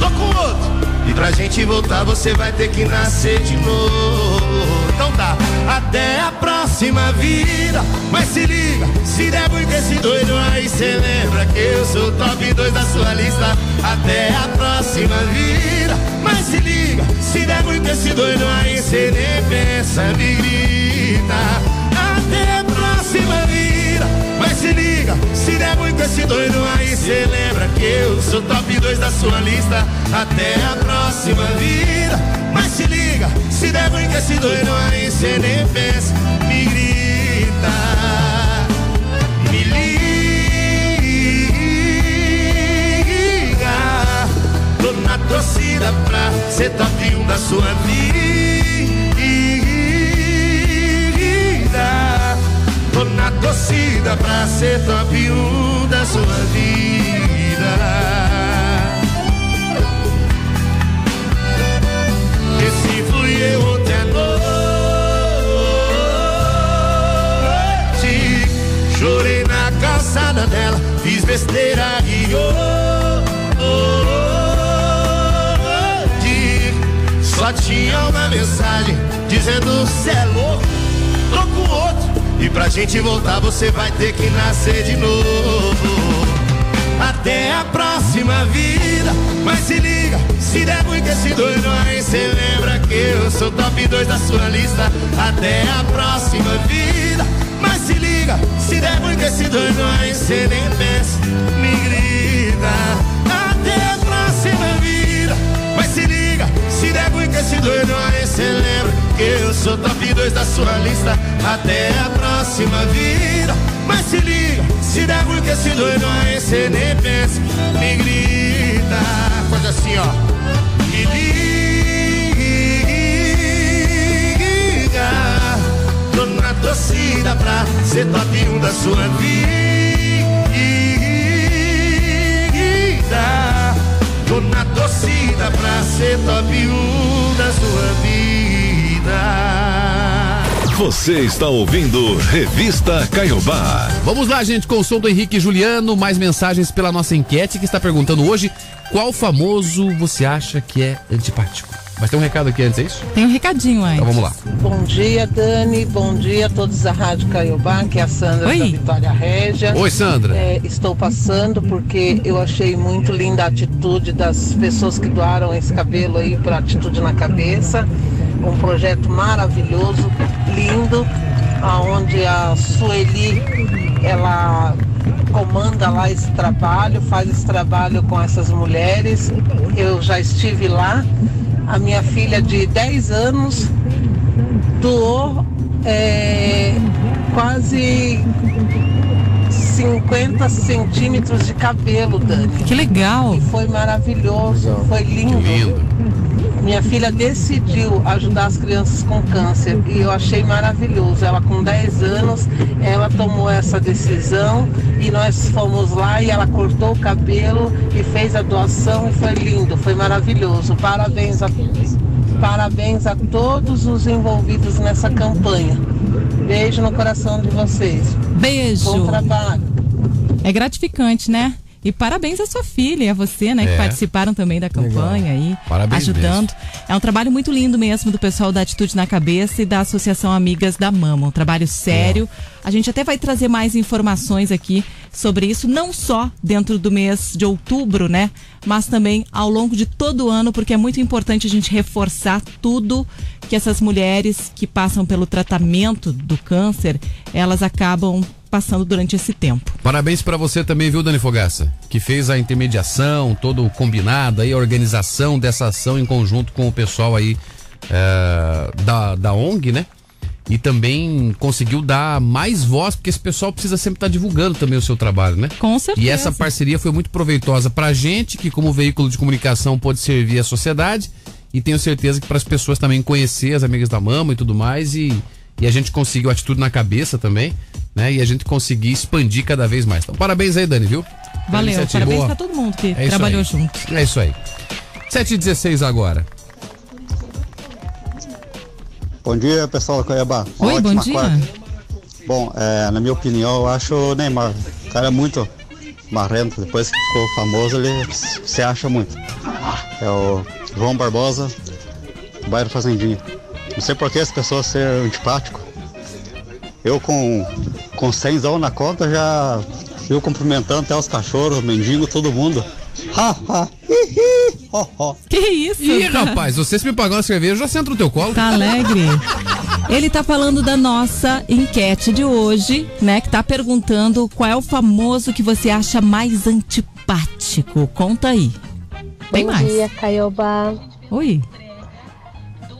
tô com outro. E pra gente voltar você vai ter que nascer de novo. Então tá, até a próxima vida. Mas se liga, se der muito esse doido aí, cê lembra que eu sou top 2 da sua lista. Até a próxima vida. Mas se liga, se der muito esse doido aí, cê nem pensa, me grita. Até a próxima vida. Mas se liga, se der muito esse doido aí, cê lembra que eu sou top 2 da sua lista. Até a próxima vida. Mas se liga, se der muito esse doido aí, cê nem pensa, me grita. Me liga. Tô na torcida pra ser top 1 da sua vida. Na torcida pra ser top 1 da sua vida. Esse fui eu ontem à noite. Chorei na calçada dela, fiz besteira e hoje só tinha uma mensagem dizendo cê é louco. E pra gente voltar você vai ter que nascer de novo. Até a próxima vida. Mas se liga, se der muito esse doido aí, cê lembra que eu sou top 2 da sua lista. Até a próxima vida. Mas se liga, se der muito esse doido aí, cê nem pensa, me grita. Esse doido aí, cê lembra que eu sou top 2 da sua lista. Até a próxima vida. Mas se liga, se der muito esse doido aí, cê nem pensa, me grita. Faz assim, ó. Me liga. Tô na torcida pra ser top 1 da sua vida. Tô na torcida pra ser top 1 da sua vida. Você está ouvindo Revista Caiobá. Vamos lá, gente, com o som do Henrique e Juliano, mais mensagens pela nossa enquete que está perguntando hoje qual famoso você acha que é antipático. Mas tem um recado aqui antes, é isso? Tem um recadinho aí. Então vamos lá. Bom dia, Dani. Bom dia a todos da Rádio Caiobá, que é a Sandra Oi. da Vitória Régia. Oi, Sandra. É, estou passando porque eu achei muito linda a atitude das pessoas que doaram esse cabelo aí para Atitude na Cabeça. Um projeto maravilhoso, lindo, aonde a Sueli, ela comanda lá esse trabalho, faz esse trabalho com essas mulheres. Eu já estive lá. A minha filha de 10 anos doou é, quase 50 centímetros de cabelo, Dani. Que legal. E foi maravilhoso, foi lindo. Minha filha decidiu ajudar as crianças com câncer e eu achei maravilhoso. Ela com 10 anos, ela tomou essa decisão e nós fomos lá e ela cortou o cabelo e fez a doação e foi lindo, foi maravilhoso. Parabéns a parabéns a todos os envolvidos nessa campanha. Beijo no coração de vocês. Beijo. Bom trabalho. É gratificante, né? E parabéns à sua filha e a você, né, que É. participaram também da campanha aí, Parabéns ajudando. É um trabalho muito lindo mesmo do pessoal da Atitude na Cabeça e da Associação Amigas da Mama. Um trabalho sério. A gente até vai trazer mais informações aqui sobre isso, não só dentro do mês de outubro, né, mas também ao longo de todo o ano, porque é muito importante a gente reforçar tudo que essas mulheres que passam pelo tratamento do câncer, elas acabam passando durante esse tempo. Parabéns pra você também, viu, Dani Fogaça? Que fez a intermediação, todo o combinado aí, a organização dessa ação em conjunto com o pessoal aí é, da, da ONG, né? E também conseguiu dar mais voz, porque esse pessoal precisa sempre estar divulgando também o seu trabalho, né? Com certeza. E essa parceria foi muito proveitosa pra gente, que como veículo de comunicação pode servir a sociedade. E tenho certeza que para as pessoas também conhecer as amigas da mama e tudo mais. E, e a gente conseguiu atitude na cabeça também, né? E a gente conseguir expandir cada vez mais. Então, parabéns aí, Dani, viu? Valeu, parabéns Boa. pra todo mundo que É trabalhou aí. junto. É isso aí. 7h16 agora. Bom dia, pessoal da Cuiabá. Uma Oi, bom dia. quarta. Bom, é, na minha opinião, eu acho o Neymar. O cara é muito marrento. Depois que ficou famoso, ele se acha muito. É o João Barbosa, do bairro Fazendinha. Não sei por que as pessoas ser antipático. Eu com, com 100 na conta já fui cumprimentando até os cachorros, mendigo, todo mundo. Ha, ha, hi, hi, ho, ho. Que isso? Ih, rapaz, você se me pagar uma cerveja, eu já sento no teu colo. Tá alegre? Ele tá falando da nossa enquete de hoje, né? Que tá perguntando qual é o famoso que você acha mais antipático. Conta aí. Tem Bom mais. dia, Caiobá. Oi.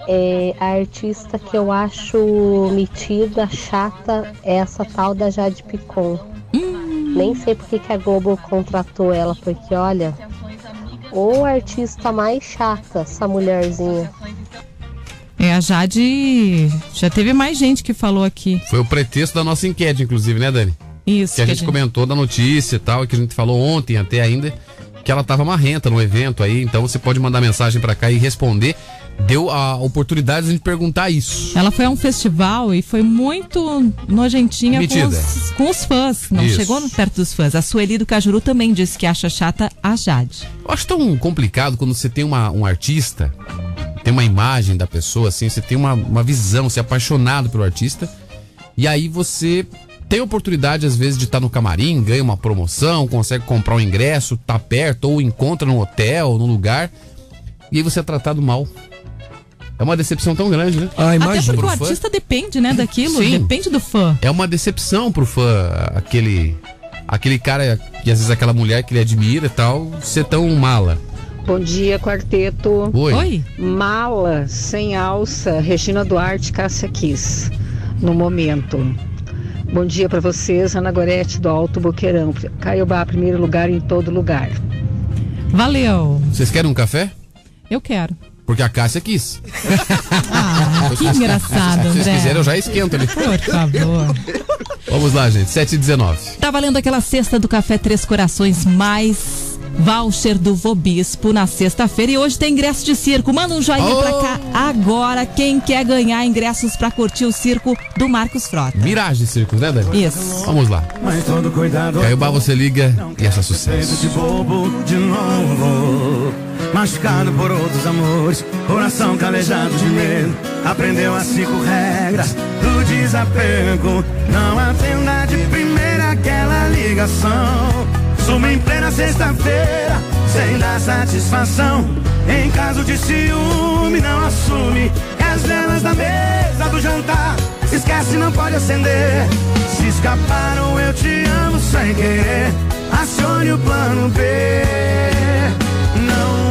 É, a artista que eu acho metida, chata, é essa tal da Jade Picon. Nem sei porque que a Globo contratou ela, porque olha, o artista mais chata, essa mulherzinha. É, a Jade. Já teve mais gente que falou aqui. Foi o pretexto da nossa enquete, inclusive, né, Dani? Isso. Que a gente comentou da notícia e tal, que a gente falou ontem até ainda, que ela tava marrenta no evento aí, então você pode mandar mensagem pra cá e responder. Deu a oportunidade de a gente perguntar isso. Ela foi a um festival e foi muito nojentinha com os, com os fãs. Não Isso. chegou perto dos fãs. A Sueli do Cajuru também disse que acha chata a Jade. Eu acho tão complicado quando você tem uma, um artista, tem uma imagem da pessoa, assim, você tem uma, uma visão, você é apaixonado pelo artista, e aí você tem oportunidade, às vezes, de estar no camarim, ganha uma promoção, consegue comprar um ingresso, tá perto, ou encontra num hotel, num lugar, e aí você é tratado mal. É uma decepção tão grande, né? Ah, Até porque o artista depende, né, daquilo. Sim. Depende do fã. É uma decepção pro fã, aquele. Aquele cara e às vezes aquela mulher que ele admira e tal, ser tão mala. Bom dia, quarteto. Oi. Oi. Mala, sem alça, Regina Duarte, Cássia Kiss, no momento. Bom dia para vocês, Ana Gorete do Alto Boqueirão. Caiobá, primeiro lugar em todo lugar. Valeu. Vocês querem um café? Eu quero. Porque a Cássia quis. Ah, que engraçado, Se vocês André. quiserem, eu já esquento ali. Por favor. Vamos lá, gente. 7 e 19 Tá valendo aquela cesta do Café Três Corações mais voucher do Vobispo na sexta-feira e hoje tem ingresso de circo. Manda um joinha Oh! pra cá agora quem quer ganhar ingressos pra curtir o circo do Marcos Frota. Miragem Circos, né, Dani? Isso. Vamos lá. Mas todo cuidado Caiobá, você liga e essa sucesso. de bobo de novo. Machucado por outros amores, coração calejado de medo. Aprendeu as cinco regras do desapego. Não atenda de primeira aquela ligação. Suma em plena sexta-feira, sem dar satisfação. Em caso de ciúme, não assume. As velas da mesa do jantar, esquece, não pode acender. Se escaparam, eu te amo sem querer. Acione o plano B.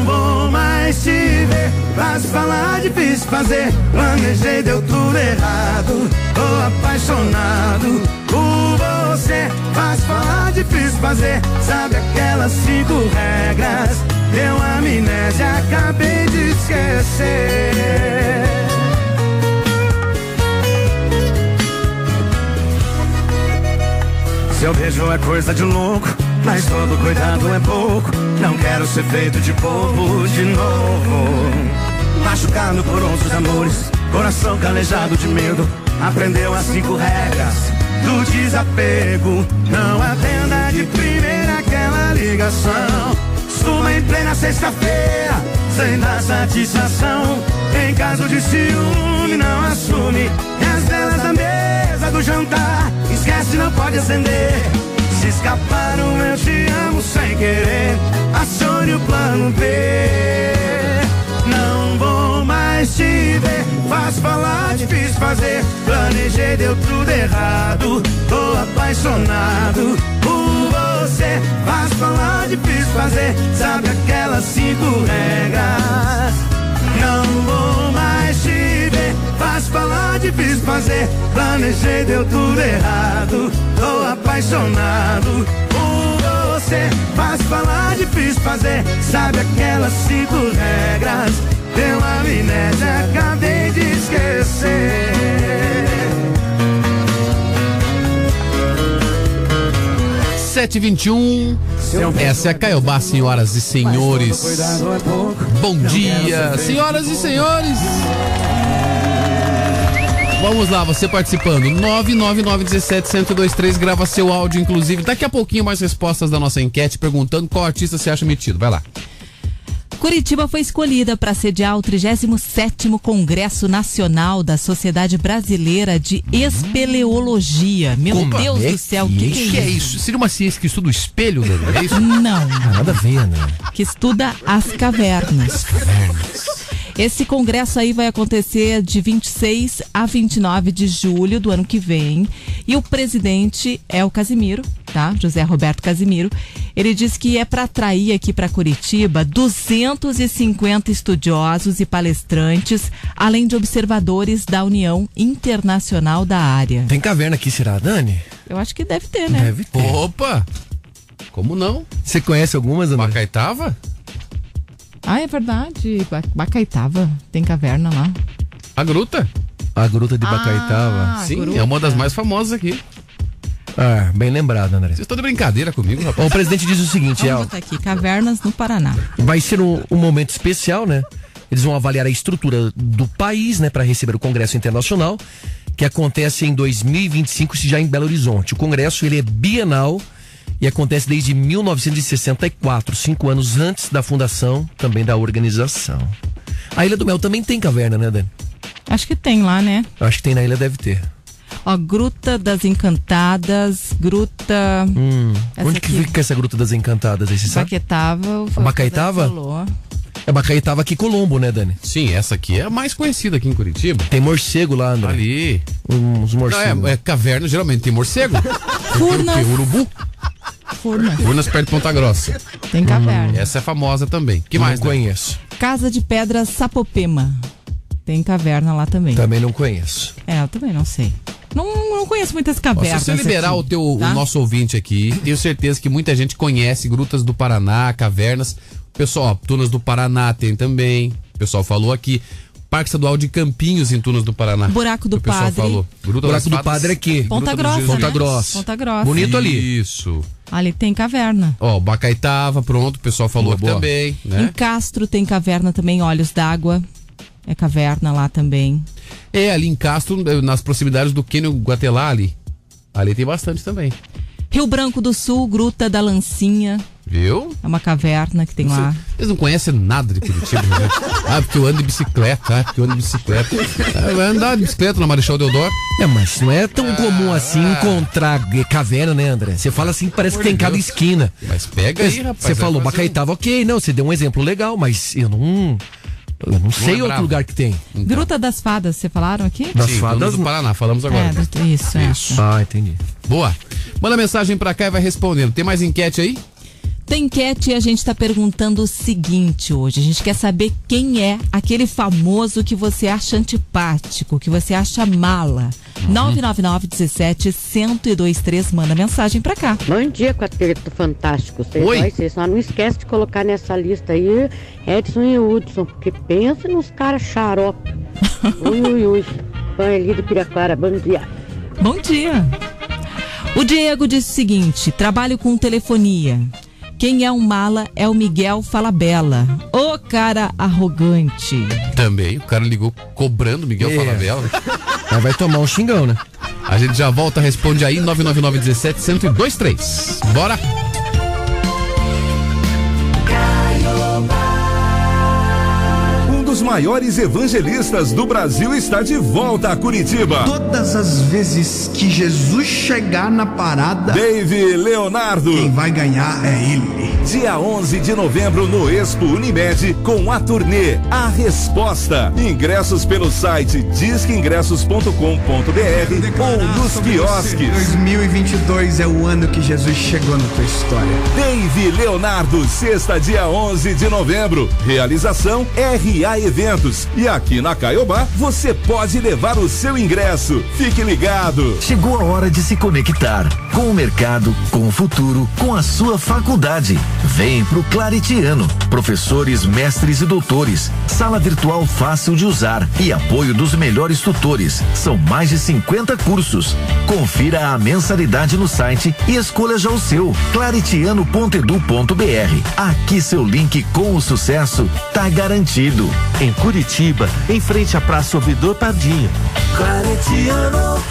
Vou mais te ver. Fácil falar, difícil fazer. Planejei, deu tudo errado. Tô apaixonado por você. Fácil falar, difícil fazer. Sabe aquelas cinco regras? Deu amnésia, acabei de esquecer. Seu beijo é coisa de louco, mas todo cuidado é pouco. Não quero ser feito de bobo de novo. Machucado por outros amores, coração calejado de medo. Aprendeu as cinco regras do desapego. Não atenda de primeira aquela ligação. Suma em plena sexta-feira, sem dar satisfação. Em caso de ciúme, não assume. E as velas da mesa do jantar, esquece, não pode acender. Se escaparam, eu te amo sem querer. Acione o plano B. Não vou mais te ver. Fácil falar, difícil fazer. Planejei, deu tudo errado. Tô apaixonado por você. Fácil falar, difícil fazer. Sabe aquelas cinco regras? Não vou mais te ver. Falar, difícil fazer. Planejei, deu tudo errado. Tô apaixonado por você. Fácil falar, difícil fazer. Sabe aquelas cinco regras? Deu amnésia, acabei de esquecer. Sete e vinte e um. Essa é a Caiobá, senhoras e senhores. Bom dia, senhoras e senhores. Vamos lá, você participando. 99917-1023. Grava seu áudio, inclusive. Daqui a pouquinho, mais respostas da nossa enquete perguntando qual artista você acha metido. Vai lá. Curitiba foi escolhida para sediar o 37º Congresso Nacional da Sociedade Brasileira de Espeleologia. Meu Deus é do céu, o que, que, que é isso? Seria uma ciência que estuda o espelho, Dani? É isso? Não. Nada a ver, né? que estuda as cavernas. Esse congresso aí vai acontecer de 26 a 29 de julho do ano que vem. E o presidente é o Casimiro, tá? José Roberto Casimiro. Ele diz que é para atrair aqui para Curitiba 250 estudiosos e palestrantes, além de observadores da União Internacional da área. Tem caverna aqui, será, Dani? Eu acho que deve ter, né? Deve ter. Opa! Como não? Você conhece algumas, André? Bacaitava? Ah, é verdade. Ba- Bacaitava. Tem caverna lá. A gruta? A Gruta de Bacaitava. Ah, Sim, gruta. é uma das mais famosas aqui. Ah, bem lembrado, André. Vocês estão de brincadeira comigo, rapaz? O presidente diz o seguinte, Vamos é, botar aqui, Cavernas no Paraná. vai ser um, um momento especial, né? Eles vão avaliar a estrutura do país, né, para receber o Congresso Internacional, que acontece em 2025, já em Belo Horizonte. O congresso ele é bienal e acontece desde 1964, cinco anos antes da fundação também da organização. A Ilha do Mel também tem caverna, né, Dani? Acho que tem lá, né? Acho que tem na ilha, deve ter. Ó, Gruta das Encantadas, Gruta. Hum, onde que aqui. fica essa Gruta das Encantadas aí, você sabe? Baquetava. Falou. É Bacaitava aqui em Colombo, né, Dani? Sim, essa aqui é a mais conhecida aqui em Curitiba. Tem morcego lá, André. Ali. Uns Não, morcegos. é, é caverna, geralmente tem morcego. Furnas. Tem urubu. Furnas. Furnas perto de Ponta Grossa. Tem caverna. Essa é famosa também. que Não mais? né? conheço. Casa de Pedra Sapopema. Tem caverna lá também. Também não conheço. É, eu também não sei. Não, não conheço muitas cavernas. se você liberar aqui, o teu tá? o nosso ouvinte aqui, tenho certeza que muita gente conhece grutas do Paraná, cavernas. Pessoal, Tunas do Paraná tem também. O pessoal falou aqui. Parque Estadual de Campinhos em Tunas do Paraná. Buraco do o pessoal Padre. falou. Gruta Buraco do. Padre aqui. Ponta Grossa. Jesus. Ponta né? Grossa. Ponta Grossa. Bonito ali. Isso. Ali tem caverna. Ó, o Bacaitava, pronto, o pessoal falou Boa, boa. também, Em né? Castro tem caverna também, Olhos d'Água. É caverna lá também. É, ali em Castro, nas proximidades do Quênio Guatelá ali. Ali tem bastante também. Rio Branco do Sul, Gruta da Lancinha. Viu? É uma caverna que tem lá. Vocês não conhecem nada de Curitiba, né? Ah, porque eu ando de bicicleta, ah, porque eu ando de bicicleta. Ah, vai andar de bicicleta na Marechal Deodoro. É, mas não é tão comum assim encontrar caverna, né, André? Você fala assim, parece que tem em cada esquina. Mas pega aí, rapaz. Você vai falou Bacaitava, ok, não, você deu um exemplo legal, mas eu não. Eu não sei outro lembrava. lugar que tem. Gruta das Fadas, você falaram aqui? Das Sim, fadas. Do Paraná, falamos agora. É, do- isso, é. Ah, entendi. Boa. Manda mensagem pra cá e vai respondendo. Tem mais enquete aí? Tem enquete e a gente está perguntando o seguinte hoje. A gente quer saber quem é aquele famoso que você acha antipático, que você acha mala. 999 17 1023 manda mensagem pra cá. Bom dia, Quarteto Fantástico. Vocês Oi. vai, Você só não esquece de colocar nessa lista aí Edson e Hudson, porque pensa nos caras xarope. ui, ui, ui. Põe ali do Piraquara, bom dia. Bom dia. O Diego disse o seguinte: trabalho com telefonia. Quem é um mala é o Miguel Falabella. Ô cara arrogante. Também. O cara ligou cobrando Miguel É. Falabella. Mas vai tomar um xingão, né? A gente já volta, responde aí, 999 17 1023. Bora! Maiores evangelistas do Brasil está de volta a Curitiba. Todas as vezes que Jesus chegar na parada, Dave Leonardo. quem vai ganhar é ele. Dia 11 de novembro no Expo Unimed com a turnê A Resposta. Ingressos pelo site disqueingressos.com.br ou nos quiosques. 2022 é o ano que Jesus chegou na tua história. Dave Leonardo, sexta, dia 11 de novembro. Realização RA Eventos. E aqui na Caiobá você pode levar o seu ingresso. Fique ligado. Chegou a hora de se conectar com o mercado, com o futuro, com a sua faculdade. Vem pro Claritiano. Professores, mestres e doutores. Sala virtual fácil de usar e apoio dos melhores tutores. São mais de 50 cursos. Confira a mensalidade no site e escolha já o seu. claritiano.edu.br. Aqui seu link com o sucesso tá garantido. Em Curitiba, em frente à Praça Ouvidor Pardinho. Claretiano.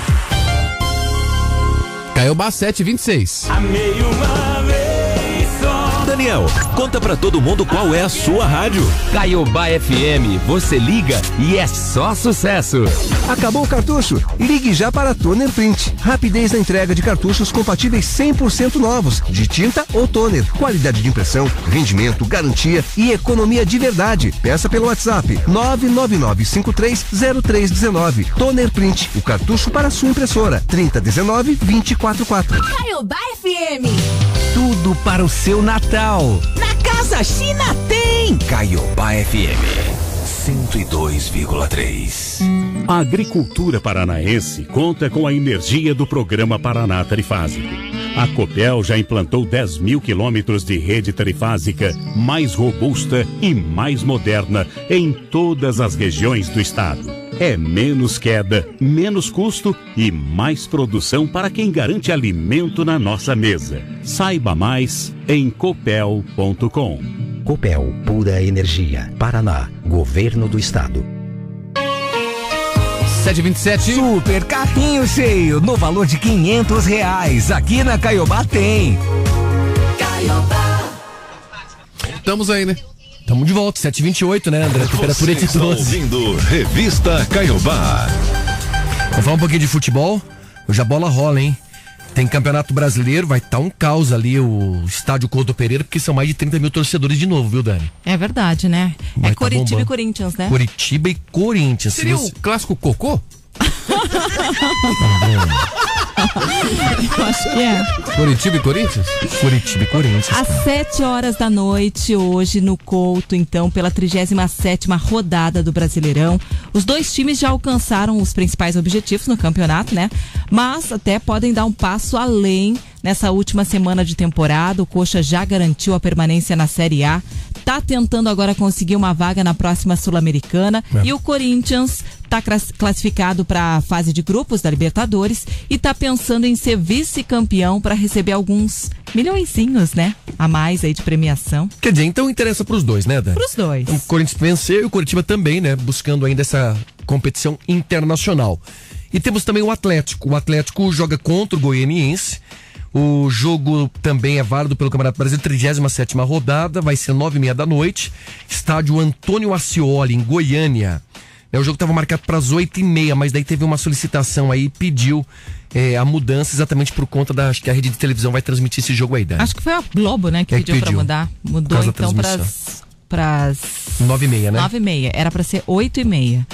Caiobá 726. Amei uma vez. Daniel, conta pra todo mundo qual é a sua rádio. Caiobá FM, você liga e é só sucesso. Acabou o cartucho? Ligue já para Toner Print. Rapidez na entrega de cartuchos compatíveis 100% novos, de tinta ou toner. Qualidade de impressão, rendimento, garantia e economia de verdade. Peça pelo WhatsApp 999530319. Toner Print, o cartucho para sua impressora. 3019-244. Caiobá FM. Tudo para o seu Natal. Na Casa China tem. Caiobá FM 102,3. A agricultura paranaense conta com a energia do programa Paraná Trifásico. A Copel já implantou 10 mil quilômetros de rede trifásica mais robusta e mais moderna em todas as regiões do estado. É menos queda, menos custo e mais produção para quem garante alimento na nossa mesa. Saiba mais em copel.com. Copel, pura energia. Paraná, Governo do Estado. 727. Super carrinho cheio, no valor de 500 reais. Aqui na Caiobá tem. Caiobá. Estamos aí, né? Tamo de volta, 728, né, André? Temperatura Você de está 12. ouvindo Revista Caiobá. Vamos falar um pouquinho de futebol. Hoje a bola rola, hein? Tem campeonato brasileiro, vai estar um caos ali o estádio Couto Pereira, porque são mais de 30 mil torcedores de novo, viu, Dani? É verdade, né? Vai é tá Coritiba bombando. e Corinthians, né? Curitiba e Corinthians. Seria Se o clássico cocô? Eu acho que é. Curitiba e Corinthians? Curitiba e Corinthians. Às 7 horas da noite, hoje no Couto, então, pela 37 rodada do Brasileirão. Os dois times já alcançaram os principais objetivos no campeonato, né? Mas até podem dar um passo além Nessa última semana de temporada, o Coxa já garantiu a permanência na Série A, tá tentando agora conseguir uma vaga na próxima Sul-Americana É. e o Corinthians está classificado para a fase de grupos da Libertadores e está pensando em ser vice-campeão para receber alguns milhõezinhos, né? A mais aí de premiação. Quer dizer, então interessa pros dois, né, Dan? Pros dois. O Corinthians venceu e o Curitiba também, né? Buscando ainda essa competição internacional. E temos também o Atlético. O Atlético joga contra o Goianiense. O jogo também é válido pelo Campeonato Brasileiro, 37 rodada, vai ser nove e meia da noite. Estádio Antônio Ascioli, em Goiânia. É, O jogo estava marcado para as oito e meia, mas daí teve uma solicitação aí, pediu é, a mudança exatamente por conta da. Acho que a rede de televisão vai transmitir esse jogo aí, Dan. Acho que foi a Globo, né, que É pediu para mudar. Mudou então para para Nove e meia, né? Nove e meia. Era para ser oito e meia.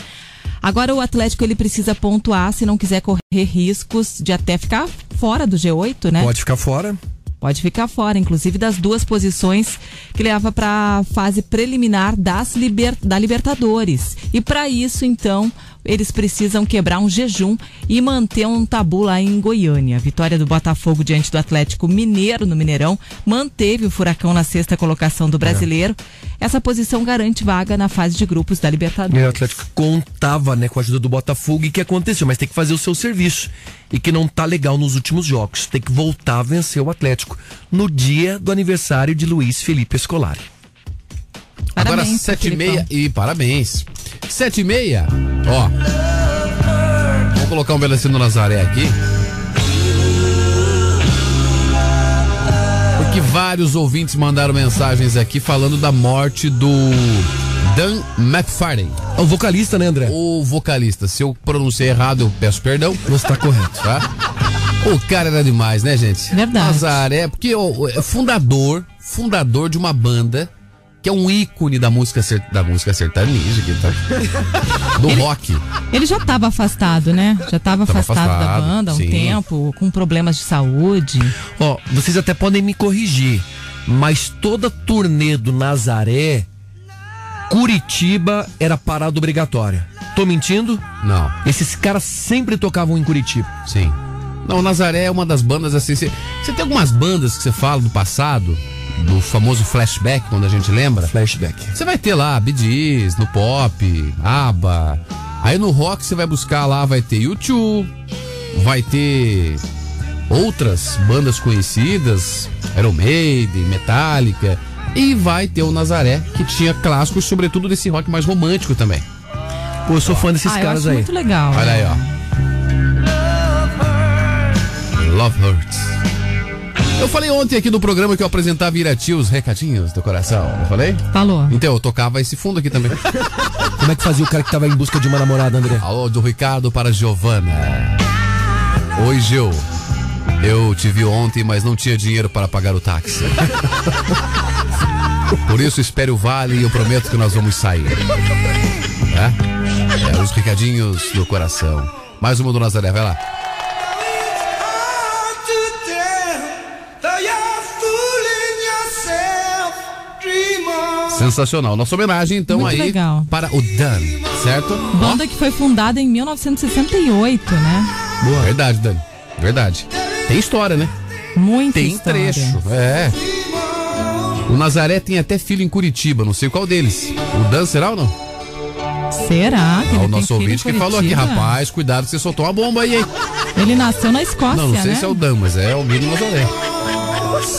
Agora o Atlético ele precisa pontuar se não quiser correr riscos de até ficar fora do G8, né? Pode ficar fora. Pode ficar fora, inclusive das duas posições que leva para a fase preliminar das liber, da Libertadores. E para isso, então, eles precisam quebrar um jejum e manter um tabu lá em Goiânia. A vitória do Botafogo diante do Atlético Mineiro no Mineirão manteve o Furacão na sexta colocação do brasileiro. Essa posição garante vaga na fase de grupos da Libertadores. E o Atlético contava né, com a ajuda do Botafogo e que aconteceu, mas tem que fazer o seu serviço. E que não tá legal nos últimos jogos. Tem que voltar a vencer o Atlético no dia do aniversário de Luiz Felipe Escolari. Agora Parabéns, sete e meia e parabéns. Sete e meia, ó. Vamos colocar um do Nazaré aqui. Porque vários ouvintes mandaram mensagens aqui falando da morte do Dan McFarlane. O vocalista, né, André? O vocalista. Se eu pronunciei errado, eu peço perdão. Você tá correto. Tá? O cara era demais, né, gente? Verdade. Nazaré, porque é fundador, fundador de uma banda que é um ícone da música, da música sertaneja, que tá, do rock. Ele já estava afastado, né? Já estava Tava afastado, da afastado, banda há um sim. tempo, com problemas de saúde. Ó, vocês até podem me corrigir, mas toda turnê do Nazaré, Curitiba era parada obrigatória. Tô mentindo? Não. Esses caras sempre tocavam em Curitiba. Sim. Não, Nazaré é uma das bandas assim. Você você tem algumas bandas que você fala do passado, do famoso flashback, quando a gente lembra? Flashback. Você vai ter lá Gees, no pop, ABBA. Aí no rock você vai buscar lá, vai ter U2, vai ter outras bandas conhecidas, Iron Maiden, Metallica, e vai ter o Nazaré, que tinha clássicos, sobretudo desse rock mais romântico também. Pô, eu sou fã desses ah, eu caras acho aí. muito legal. Olha né? aí, ó. Love Hurts. Eu falei ontem aqui no programa que eu apresentava Irati os recadinhos do coração. Eu falei? Falou. Então, eu tocava esse fundo aqui também. Como é que fazia o cara que tava em busca de uma namorada, André? Alô, do Ricardo para Giovana. Oi, Gil. Eu te vi ontem, mas não tinha dinheiro para pagar o táxi. Por isso, espere o vale e eu prometo que nós vamos sair. É? É, os recadinhos do coração. Mais uma do Nazaré, vai lá. Sensacional. Nossa homenagem, então, Muito aí legal. para o Dan, certo? Banda que foi fundada em 1968, né? Boa. Verdade, Dani. Verdade. Tem história, né? Muita Tem história. trecho. É. O Nazaré tem até filho em Curitiba, não sei qual deles. O Dan será ou não? Será? Que Ah, o nosso ouvinte que falou aqui, rapaz, cuidado que você soltou uma bomba aí, hein? Ele nasceu na Escócia, Não, não sei né? se é o Dan, mas é o Mino Nazaré.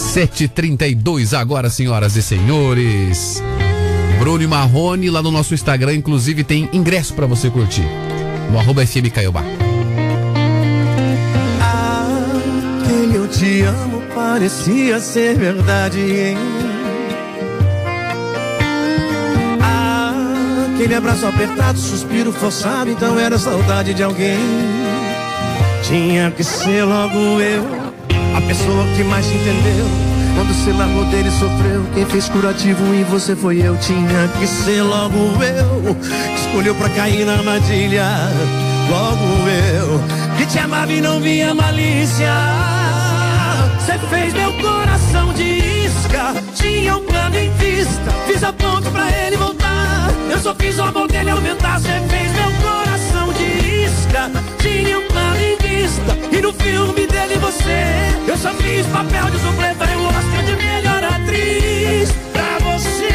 7h32 agora, senhoras e senhores. Bruno Marrone, lá no nosso Instagram, inclusive, tem ingresso pra você curtir. No arroba FM Caiobá. Aquele eu te amo parecia ser verdade, hein? Aquele abraço apertado, suspiro forçado, então era saudade de alguém. Tinha que ser logo eu, a pessoa que mais te entendeu. Quando você largou dele, sofreu. Quem fez curativo em você foi eu. Tinha que ser logo eu, que escolheu pra cair na armadilha. Logo eu, que te amava e não via malícia. Você fez meu coração de isca. Tinha um plano em vista. Fiz a ponte pra ele voltar. Eu só fiz o amor dele aumentar. Você fez meu coração de isca. Vista. E no filme dele você Eu só fiz papel de dublê, falei o Oscar de melhor atriz pra você.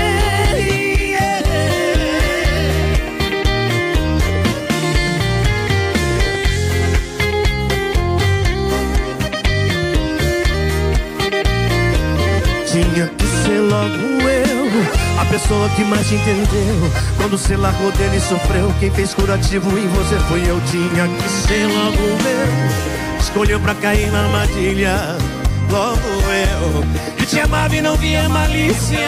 Tinha que ser logo eu, a pessoa que mais te entendeu. Quando você largou dele e sofreu, quem fez curativo em você foi eu. Tinha que ser logo eu, escolheu pra cair na armadilha. Logo eu, que te amava e não via malícia.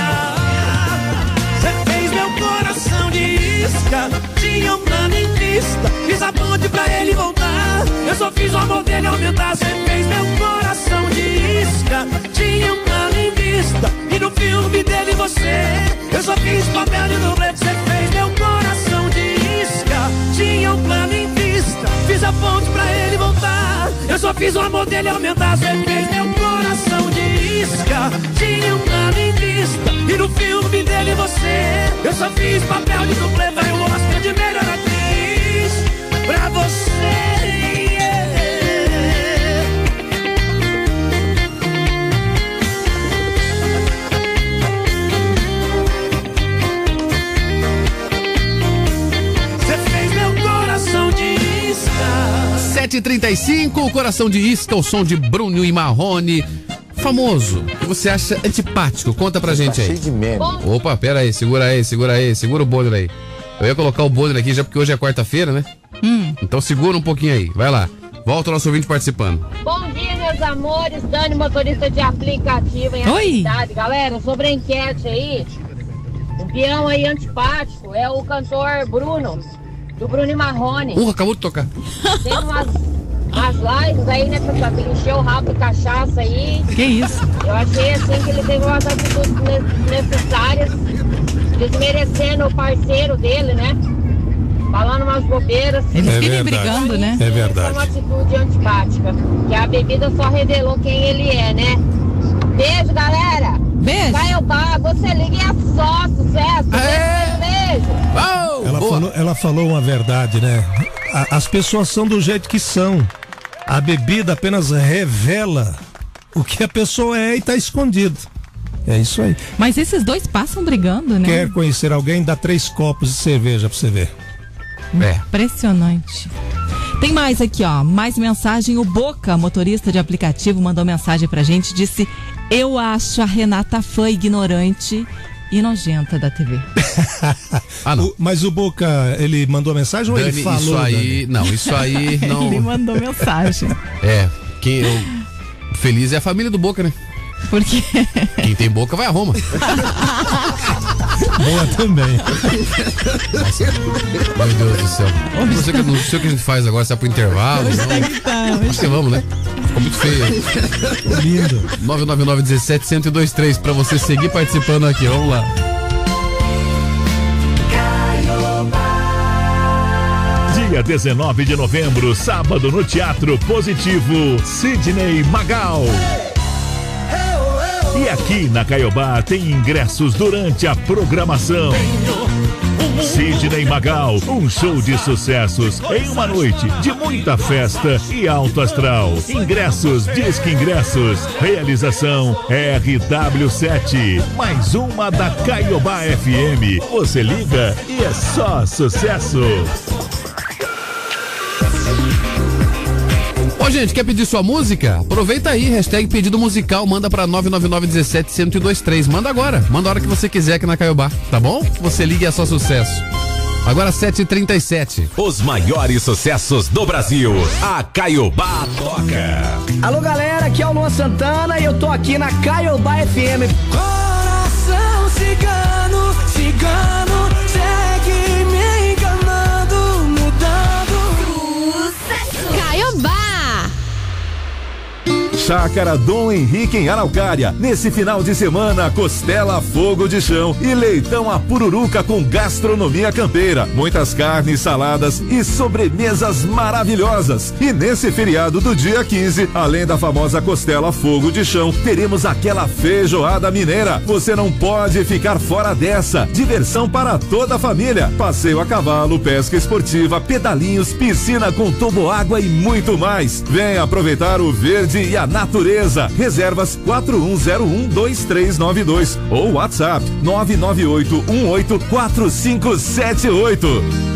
Você fez meu coração de isca, tinha um plano em vista. Fiz a ponte pra ele voltar, eu só fiz o amor dele aumentar. Você fez meu coração de isca, tinha um vista. E no filme dele você, eu só fiz papel de dublê. Você fez meu coração de isca, tinha um plano em vista. Fiz a ponte pra ele voltar, eu só fiz o amor dele aumentar. Você fez meu coração de isca, tinha um plano em vista. E no filme dele você, eu só fiz papel de dublê. Vai o Oscar de melhor atriz pra você. 7h35, o coração de isca, o som de Bruno e Marrone. Famoso, que você acha antipático? Conta pra gente aí. Cheio de meme. Opa, pera aí, segura aí, segura aí, segura o bolho aí. Eu ia colocar o bolho aqui já porque hoje é quarta-feira, né? Hum. Então segura um pouquinho aí, vai lá. Volta o nosso ouvinte participando. Bom dia, meus amores. Dani, motorista de aplicativo em Oi. cidade. Galera, sobre a enquete aí, o peão aí antipático é o cantor Bruno do Bruno e Marrone. Uh, acabou de tocar. Tem umas, umas lives aí, né, pessoal, que ele encheu o rabo de cachaça aí. Que isso? Eu achei assim que ele teve umas atitudes ne- necessárias, desmerecendo o parceiro dele, né? Falando umas bobeiras. Eles É vivem brigando, né? Isso É É verdade. uma atitude antipática. Que a bebida só revelou quem ele é, né? Beijo, galera! Beijo! Vai ao bar, você liga e é só sucesso! Beijo, beijo! Ela falou, ela falou uma verdade, né? A- as pessoas são do jeito que são. A bebida apenas revela o que a pessoa é e tá escondido. É isso aí. Mas esses dois passam brigando, né? Quer conhecer alguém? Dá três copos de cerveja pra você ver. É. Impressionante. Tem mais aqui, ó. Mais mensagem. O Boca, motorista de aplicativo, mandou mensagem pra gente. Disse: Eu acho a Renata fã ignorante e nojenta da TV. Ah, não. O- mas o Boca, ele mandou mensagem ou ele Dani, falou? isso aí, não, isso aí não. Ele mandou mensagem. É, quem eu, feliz é a família do Boca, né? Por quê? Quem tem boca vai a Roma. Boa também. Meu Deus do céu. Não sei, o que- não sei o que a gente faz agora, se é pro intervalo. Hoje não. tá que tá, Acho que vamos, né? Ficou muito feio. Lindo. 999 17 1023 pra você seguir participando aqui. Vamos lá. Dia 19 de novembro, sábado, no Teatro Positivo, Sidney Magal. E aqui na Caiobá tem ingressos durante a programação. Sidney Magal, um show de sucessos em uma noite de muita festa e alto astral. Ingressos, Disque Ingressos. Realização RW7. Mais uma da Caiobá FM. Você liga e é só sucesso. Ô, gente, quer pedir sua música? Aproveita aí, hashtag pedido musical, manda pra 999 17 1023. Manda agora, manda a hora que você quiser aqui na Caiobá, tá bom? Você liga e é só sucesso. Agora 7h37. Os maiores sucessos do Brasil. A Caiobá toca. Alô galera, aqui é o Luan Santana e eu tô aqui na Caiobá FM. Coração cigano, cigano, Chácara Dom Henrique em Araucária. Nesse final de semana, costela fogo de chão e leitão a pururuca com gastronomia campeira. Muitas carnes, saladas e sobremesas maravilhosas. E nesse feriado do dia 15, além da famosa costela fogo de chão, teremos aquela feijoada mineira. Você não pode ficar fora dessa. Diversão para toda a família. Passeio a cavalo, pesca esportiva, pedalinhos, piscina com toboágua e muito mais. Venha aproveitar o verde e a natureza. Reservas 41012392 ou WhatsApp 998184578.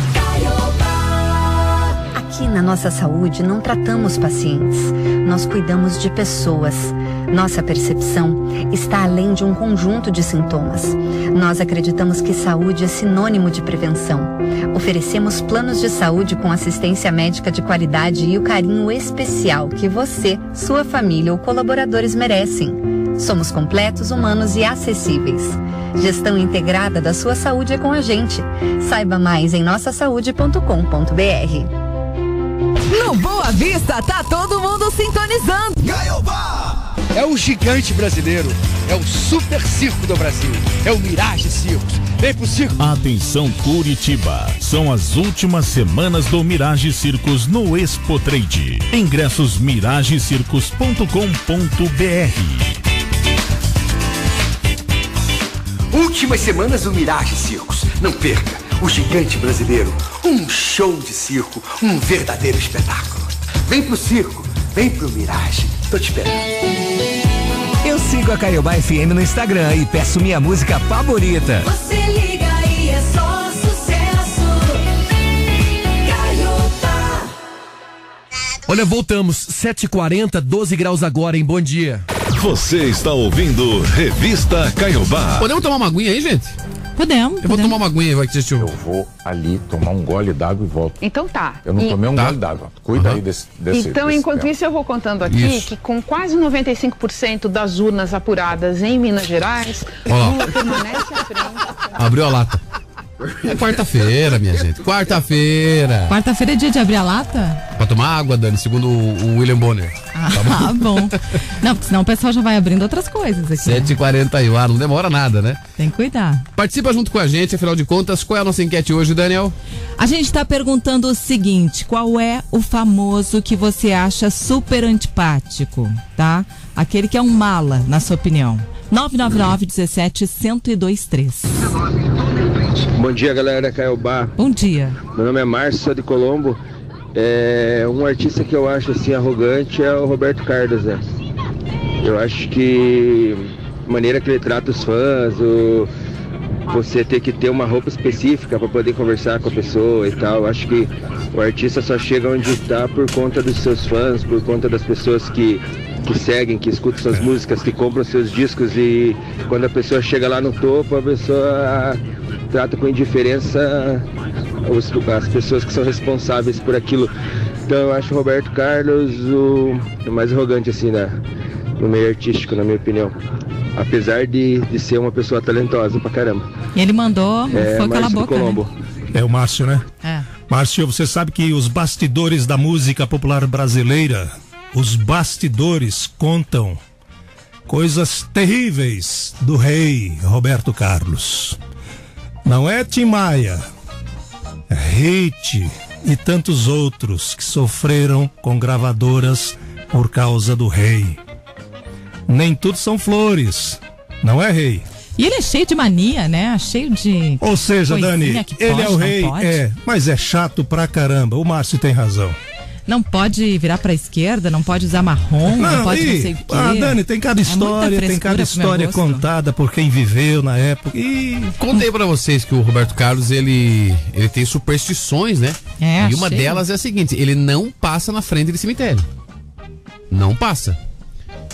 Aqui na nossa saúde não tratamos pacientes, nós cuidamos de pessoas. Nossa percepção está além de um conjunto de sintomas. Nós acreditamos que saúde é sinônimo de prevenção. Oferecemos planos de saúde com assistência médica de qualidade e o carinho especial que você, sua família ou colaboradores merecem. Somos completos, humanos e acessíveis. Gestão integrada da sua saúde é com a gente. Saiba mais em nossasaude.com.br. No Boa Vista tá todo mundo sintonizando. É o gigante brasileiro. É o super circo do Brasil. É o Mirage Circos. Vem pro circo. Atenção Curitiba, são as últimas semanas do Mirage Circos no Expo Trade. Ingressos miragecircos.com.br. Últimas semanas do Mirage Circos. Não perca. O gigante brasileiro. Um show de circo. Um verdadeiro espetáculo. Vem pro circo. Vem pro Mirage. Tô te esperando. Eu sigo a Caiobá FM no Instagram e peço minha música favorita. Você liga e é só sucesso. Caiobá. Olha, voltamos. 7h40, 12 graus agora, hein? Bom dia. Você está ouvindo Revista Caiobá. Podemos tomar uma aguinha aí, gente? Podemos. Eu vou tomar uma aguinha, vai que assistiu. Eu vou ali tomar um gole d'água e volto. Então tá. Eu não E- tomei um Tá. gole d'água. Cuida Aham. aí desse, desse Então, desse enquanto tema. isso, eu vou contando aqui Isso. que com quase 95% das urnas apuradas em Minas Gerais. Lula permanece à frente. Abriu a lata. É quarta-feira, minha gente. Quarta-feira. Quarta-feira é dia de abrir a lata? Pra tomar água, Dani, segundo o William Bonner. Ah, bom. Não, porque senão o pessoal já vai abrindo outras coisas aqui. né? 7h41, ah, não demora nada, né? Tem que cuidar. Participa junto com a gente, afinal de contas, qual é a nossa enquete hoje, Daniel? A gente está perguntando o seguinte: qual é o famoso que você acha super antipático, tá? Aquele que é um mala, na sua opinião. 999 17 1023. Bom dia, galera da Caiobá. Bom dia. Meu nome é Márcio, sou de Colombo. É, um artista que eu acho assim arrogante é o Roberto Carlos, né? Eu acho que a maneira que ele trata os fãs, o, você ter que ter uma roupa específica para poder conversar com a pessoa e tal. Acho que o artista só chega onde está por conta dos seus fãs, por conta das pessoas que, que seguem, que escutam suas músicas, que compram seus discos e quando a pessoa chega lá no topo, a pessoa trata com indiferença os- as pessoas que são responsáveis por aquilo. Então eu acho o Roberto Carlos o, o mais arrogante assim na, no meio artístico, na minha opinião. Apesar de, de ser uma pessoa talentosa pra caramba. E ele mandou, É, foi cala a do boca, né? Colombo. É o Márcio, né? É. Márcio, você sabe que os bastidores da música popular brasileira, os bastidores contam coisas terríveis do rei Roberto Carlos. Não é Tim Maia, é Hit e tantos outros que sofreram com gravadoras por causa do rei. Nem tudo são flores, não é rei? E ele é cheio de mania, né? Cheio de. Ou seja, Dani, que ele pode, é o rei, pode. é, mas é chato pra caramba. O Márcio tem razão. Não pode virar pra esquerda, não pode usar marrom, não, pode e- não sei o quê. Ah, Dani, tem cada É história, tem frescura cada história contada por quem viveu na época. E Contei pra vocês que o Roberto Carlos, ele, ele tem superstições, né? É, e uma delas é a seguinte, ele não passa na frente de cemitério. Não passa.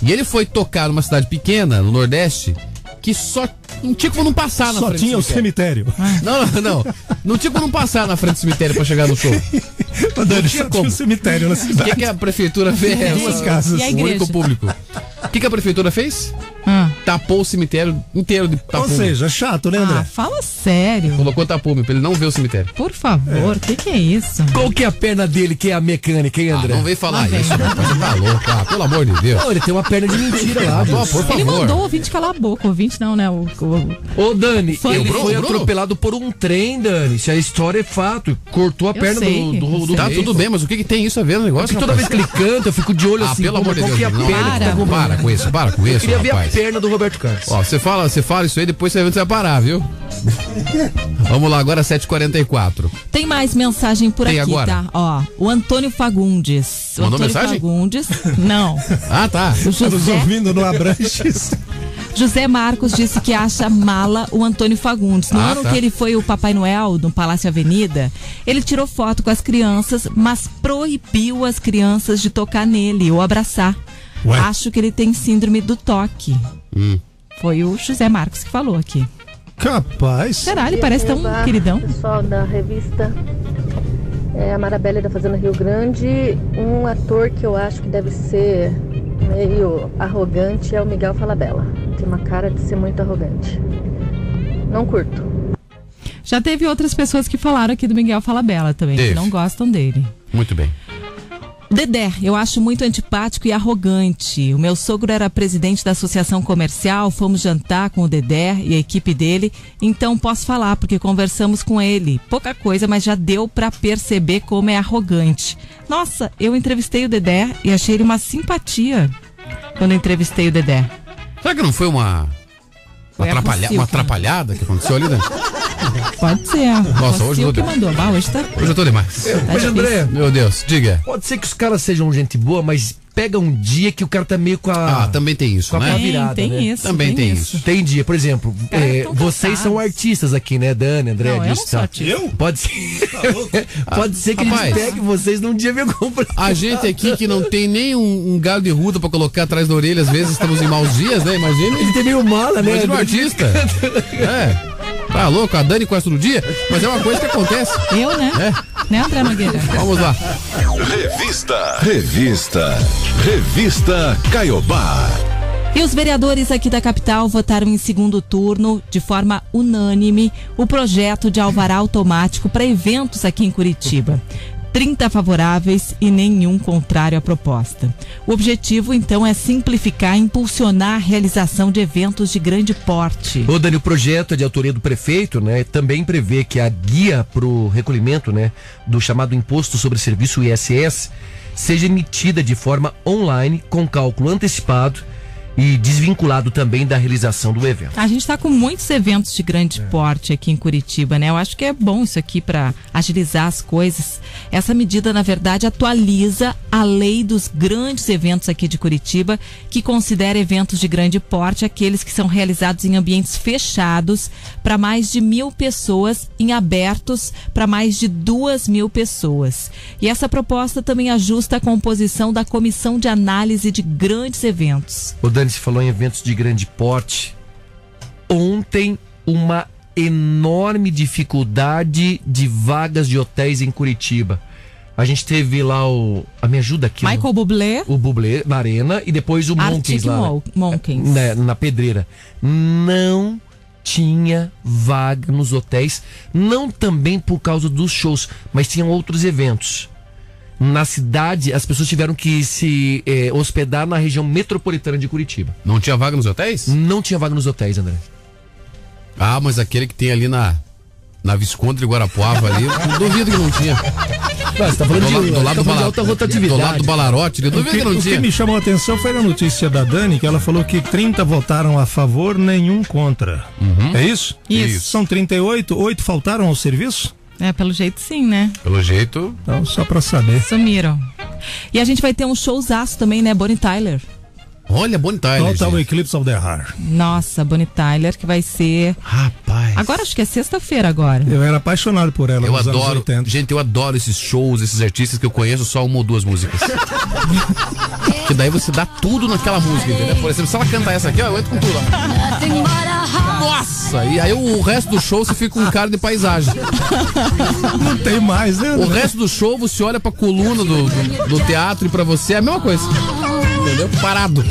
E ele foi tocar numa cidade pequena, no Nordeste, que só não tinha como não passar na só frente tinha do o cemitério. Não, não, não. Não tinha como não passar na frente do cemitério pra chegar no show. Ô, Dani, Não só tinha tinha como. um cemitério na O que, cidade. que a prefeitura fez? Duas casas. O único público. O que, que a prefeitura fez? Ah. tapou o cemitério inteiro de Ou tapume. seja, chato, né, André? Ah, fala sério. Colocou tapume pra ele não ver o cemitério. Por favor, o que, que é isso? Qual que é a perna dele que é a mecânica, hein, André? Ah, não vem falar vem. isso, rapaz. Você tá louco, ah, pelo amor de Deus. Não, ele tem uma perna de mentira lá, Ah, Deus. por Ele favor. mandou o ouvinte calar a boca. O ouvinte não, né? O, o- Ô, Dani, Foi. ele Bruno, foi Bruno? atropelado por um trem, Dani. Se a história é fato. Cortou a Eu perna sei, do, do, do Tá meio. tudo bem, mas o que, que tem isso a ver no negócio? Porque toda vez que ele canta, eu fico de olho Ah, assim. pelo amor de qual Deus, que é a não. perna que Para, tá com isso, para com isso, rapaz. Perna do Roberto Carlos. Ó, você fala, você fala isso aí, depois você vai parar, viu? Vamos lá, agora 7h44. Tem mais mensagem por Tem aqui, agora? tá? Ó, o Antônio Fagundes. O Mandou Antônio mensagem? Fagundes. Não. Ah, tá. O José, ouvindo no Abranches. José Marcos disse que acha mala o Antônio Fagundes. No Ah, ano tá. que ele foi o Papai Noel no Palácio Avenida, ele tirou foto com as crianças, mas proibiu as crianças de tocar nele ou abraçar. Ué? Acho que ele tem síndrome do toque. Hum. Foi o José Marcos que falou aqui. Capaz. Será? Ele parece tão Eba, queridão. Pessoal da revista é, a Marabelle da Fazenda Rio Grande. Um ator que eu acho que deve ser meio arrogante é o Miguel Falabella. Tem uma cara de ser muito arrogante. Não curto. Já teve outras pessoas que falaram aqui do Miguel Falabella também, Teve. que não gostam dele. Muito bem. Dedé, eu acho muito antipático e arrogante. O meu sogro era presidente da associação comercial, fomos jantar com o Dedé e a equipe dele, então posso falar porque conversamos com ele. Pouca coisa, mas já deu pra perceber como é arrogante. Nossa, eu entrevistei o Dedé e achei ele uma simpatia quando entrevistei o Dedé. Será que não foi uma. Uma, atrapalha- uma atrapalhada que aconteceu ali, né? Pode ser. Nossa, hoje Rocio eu tô- mandou. Hoje tá... Hoje eu tô demais. Mas, André, Meu Deus, diga. pode ser que os caras sejam gente boa, mas pega um dia que o cara tá meio com a. Ah, também tem isso, com a né? pá virada, tem né? isso. Também tem isso. Tem dia, por exemplo, Cara, é, vocês cansados. são artistas aqui, né, Dani, André, Não, eu não artista. Eu? Pode ser. Pode ser que Rapaz. eles peguem vocês num dia meio complicado. A gente aqui que não tem nem um, um galho de ruda pra colocar atrás da orelha, às vezes estamos em maus dias, né? Imagina. Ele tem meio mala, né? Imagina um artista. É. Tá louco? A Dani quase todo dia? Mas é uma coisa que acontece. Eu, né? É. Né, André Nogueira? Vamos lá. Revista. Revista. Revista Caiobá. E os vereadores aqui da capital votaram em segundo turno, de forma unânime, o projeto de alvará automático para eventos aqui em Curitiba. 30 favoráveis e nenhum contrário à proposta. O objetivo, então, é simplificar e impulsionar a realização de eventos de grande porte. Ô, Dani, o projeto é de autoria do prefeito, né? Também prevê que a guia para o recolhimento, né, do chamado Imposto sobre Serviço ISS seja emitida de forma online, com cálculo antecipado e desvinculado também da realização do evento. A gente está com muitos eventos de grande porte aqui em Curitiba, né? Eu acho que é bom isso aqui para agilizar as coisas. Essa medida, na verdade, atualiza a lei dos grandes eventos aqui de Curitiba, que considera eventos de grande porte aqueles que são realizados em ambientes fechados para mais de mil pessoas, em abertos para mais de duas mil pessoas. E essa proposta também ajusta a composição da comissão de análise de grandes eventos. O Dani se falou em eventos de grande porte. Ontem, uma enorme dificuldade de vagas de hotéis em Curitiba. A gente teve lá o. A me ajuda aqui. Michael Bublé. O Bublé na arena e depois o Monkeys lá. né? Mon- Monkeys. Na, na pedreira. Não tinha vaga nos hotéis. Não também por causa dos shows, mas tinham outros eventos. Na cidade, as pessoas tiveram que se eh, hospedar na região metropolitana de Curitiba. Não tinha vaga nos hotéis? Não tinha vaga nos hotéis, André. Ah, mas aquele que tem ali na. Na Visconde de Guarapuava ali, eu duvido que não tinha. Não, você tá falando do, de- lado- do tá lado do, de bala- alta rotatividade. do lado do Balarote, eu O duvido que, que não o que tinha. me chamou a atenção foi a notícia da Dani, que ela falou que 30 votaram a favor, nenhum contra. É isso? Isso. São 38, 8 faltaram ao serviço? É, pelo jeito sim, né? Pelo jeito. Então, só pra saber. Sumiram. E a gente vai ter um showzaço também, né? Bonnie Tyler. Olha, Bonnie Tyler. Total gente. Eclipse of the Heart. Nossa, Bonnie Tyler, que vai ser. Rapaz. Agora acho que é sexta-feira agora. Eu era apaixonado por ela Eu nos anos adoro. 80. Gente, eu adoro esses shows, esses artistas que eu conheço só uma ou duas músicas. que daí você dá tudo naquela música, entendeu? Por exemplo, se ela cantar essa aqui, ó, eu entro com tudo. ó. Nossa! E aí o resto do show você fica com um cara de paisagem. Não tem mais, né? O resto do show você olha pra coluna do, do, do teatro e pra você é a mesma coisa. Entendeu? Parado.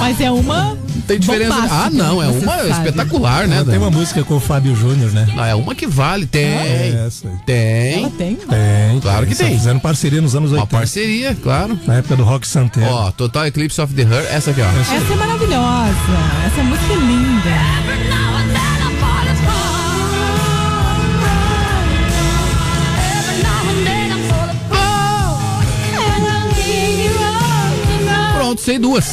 Mas é uma. Não tem diferença. bombástica, Ah, não, é uma sabe. espetacular, né? Ela tem uma música com o Fábio Júnior, né? Não, é uma que vale, tem. É essa. Tem. Ela tem? Tem. Claro que Só tem. Fizeram parceria nos anos Uma 80. parceria, claro. Na época do Rock Santeiro. Ó, Total Eclipse of the Heart, essa aqui, ó. Essa é maravilhosa. Essa música é linda. Sei duas.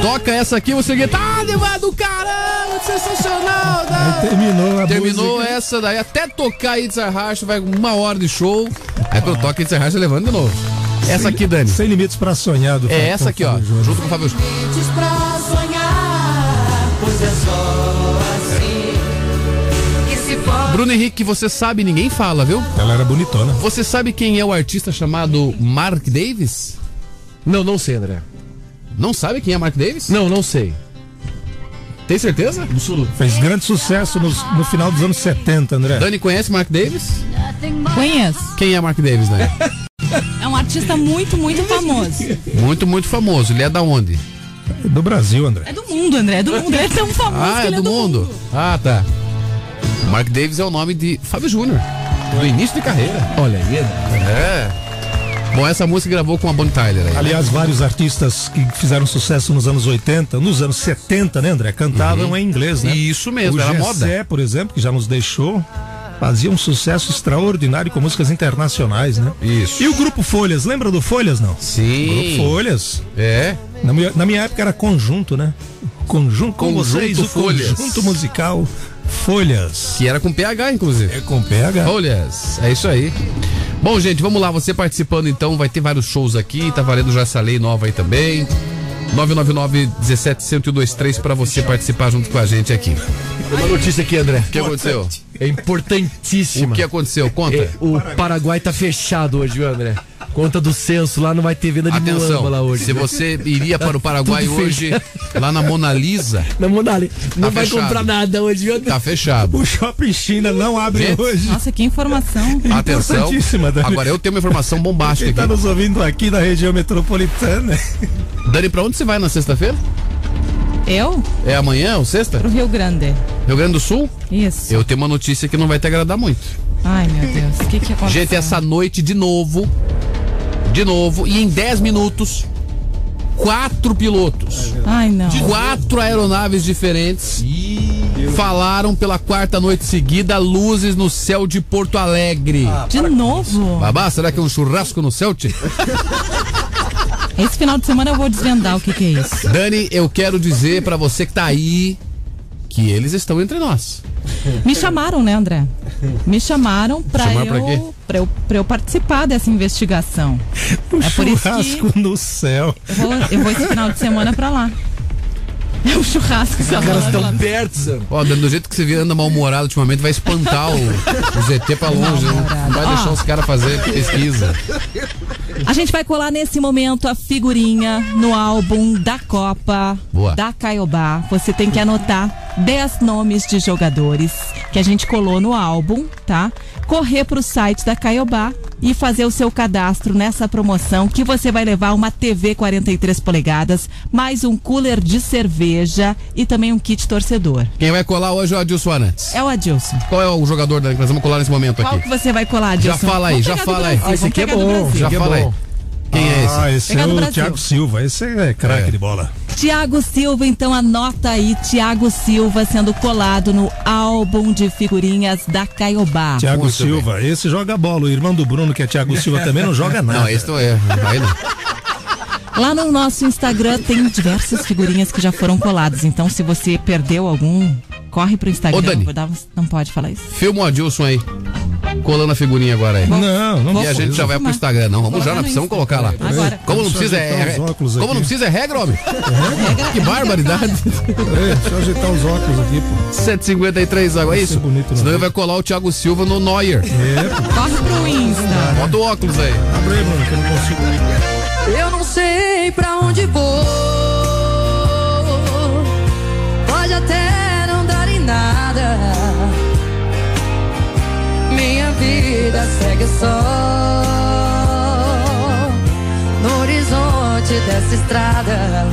Toca essa aqui, você grita, ah, Neymar do caramba, sensacional. da-" Aí terminou a Terminou música. essa daí, até tocar It's a Heart, vai uma hora de show. Aí quando toca It's a Heart, levando de novo. Essa aqui, Dani. Sem limites pra sonhar do É Fábio- essa aqui, ó, junto com o Fábio Júnior. Bruno Henrique, você sabe, ninguém fala, viu? Ela era bonitona. Você sabe quem é o artista chamado Mark Davis? Não, não sei, André. Não sabe quem é Mark Davis? Não, não sei. Tem certeza? Absoluto. Fez grande sucesso nos- no, final dos anos 70, André. Dani conhece Mark Davis? Conheço. Quem é Mark Davis, Dani? É um artista muito, muito famoso. muito, muito famoso. Ele é da onde? Do Brasil, André. É do mundo, André. É do mundo. Ele é tão famoso Ah, que é ele do mundo. Ah, tá. Mark Davis é o nome de Fábio Júnior. Do início de carreira. Olha aí. É. Bom, essa música gravou com a Bonnie Tyler aí. né? Aliás, vários artistas que fizeram sucesso nos anos 80, nos anos 70, né, André? Cantavam em inglês, né? Isso mesmo, o era Gessé, moda. por exemplo, que já nos deixou, fazia um sucesso extraordinário com músicas internacionais, né? Isso. E o Grupo Folhas, lembra do Folhas, não? Sim. Grupo Folhas. É. Na minha, na minha época era conjunto, né? Conjunto com Conjunto vocês, o Folhas. conjunto musical Folhas. Que era com PH, inclusive. É com PH. Folhas. É isso aí. Bom, gente, vamos lá. Você participando, então, vai ter vários shows aqui. Tá valendo já essa lei nova aí também. 999-17-1023 pra você participar junto com a gente aqui. Uma notícia aqui, André. O que aconteceu? É importantíssima. O que aconteceu? Conta. É, o Paraguai tá fechado hoje, viu, André? Conta do censo lá, não vai ter venda de Atenção, lá hoje. se né? você iria para o Paraguai Tudo hoje, fechado. lá na Mona Lisa, Na Monali, não Tá vai fechado. comprar nada hoje, viu, André? tá fechado. O Shopping China não abre Gente, hoje. Nossa, que informação. Atenção. Agora eu tenho uma informação bombástica Quem tá aqui. nos ouvindo aqui na região metropolitana. Dani, pra onde você vai na sexta-feira? Eu? É amanhã ou sexta? Pro Rio Grande. Rio Grande do Sul? Isso. Eu tenho uma notícia que não vai te agradar muito. Ai, meu Deus. O que que aconteceu? Gente, essa noite de novo, de novo, e em 10 minutos, quatro pilotos, Ai, não. quatro aeronaves diferentes falaram pela quarta noite seguida luzes no céu de Porto Alegre. De novo? Babá, será que é um churrasco no céu, tchê? Esse final de semana eu vou desvendar o que que é isso. Dani, eu quero dizer pra você que tá aí que eles estão entre nós. Me chamaram, né, André? Me chamaram quê? eu, pra, eu, pra eu participar dessa investigação. Um É por isso que- no céu. Eu vou, eu vou esse final de semana pra lá. É o churrasco que Os caras estão perto, Zé. Ó, Dani, do jeito que você vê, anda mal-humorado ultimamente, vai espantar o, o ZT pra longe, né? Não vai Ó. deixar os caras fazer pesquisa. A gente vai colar nesse momento a figurinha no álbum da Copa Boa. da Caiobá. Você tem que anotar 10 nomes de jogadores que a gente colou no álbum, tá? Correr pro site da Caiobá e fazer o seu cadastro nessa promoção que você vai levar uma TV 43 polegadas, mais um cooler de cerveja e também um kit torcedor. Quem vai colar hoje é o Adilson Arantes. É o Adilson. Qual é o jogador que nós vamos colar nesse momento Qual aqui? que você vai colar, Já Adilson? fala aí, já fala aí. Ah, esse aqui é bom, já fala aí. Quem é esse? Ah, esse é o Brasil. Thiago Silva. Esse é craque É. de bola. Tiago Silva, então anota aí, Tiago Silva sendo colado no álbum de figurinhas da Caiobá. Thiago muito Silva. Esse joga bola. O irmão do Bruno, que é Thiago Silva, também não joga nada. Não, esse não é. Vai não. Lá no nosso Instagram tem diversas figurinhas que já foram coladas, então se você perdeu algum, corre pro Instagram. Ô, Dani. Não pode falar isso. Filma o Adilson aí. Colando a figurinha agora aí. Não, não E a gente já vai pro. Instagram, não. Vamos já, nós precisamos colocar lá. Agora. Como não precisa é, como não precisa é regra, homem. Que barbaridade. É, deixa eu ajeitar os óculos aqui, pô. 753 agora, é isso? bonito, não. Senão ele vai colar o Thiago Silva no Neuer. É. Corre pro Insta. Bota o óculos aí. Abre aí, Bruno, que eu não consigo. Eu não sei pra onde vou. Pode até não dar em nada. Minha vida segue só. dessa estrada.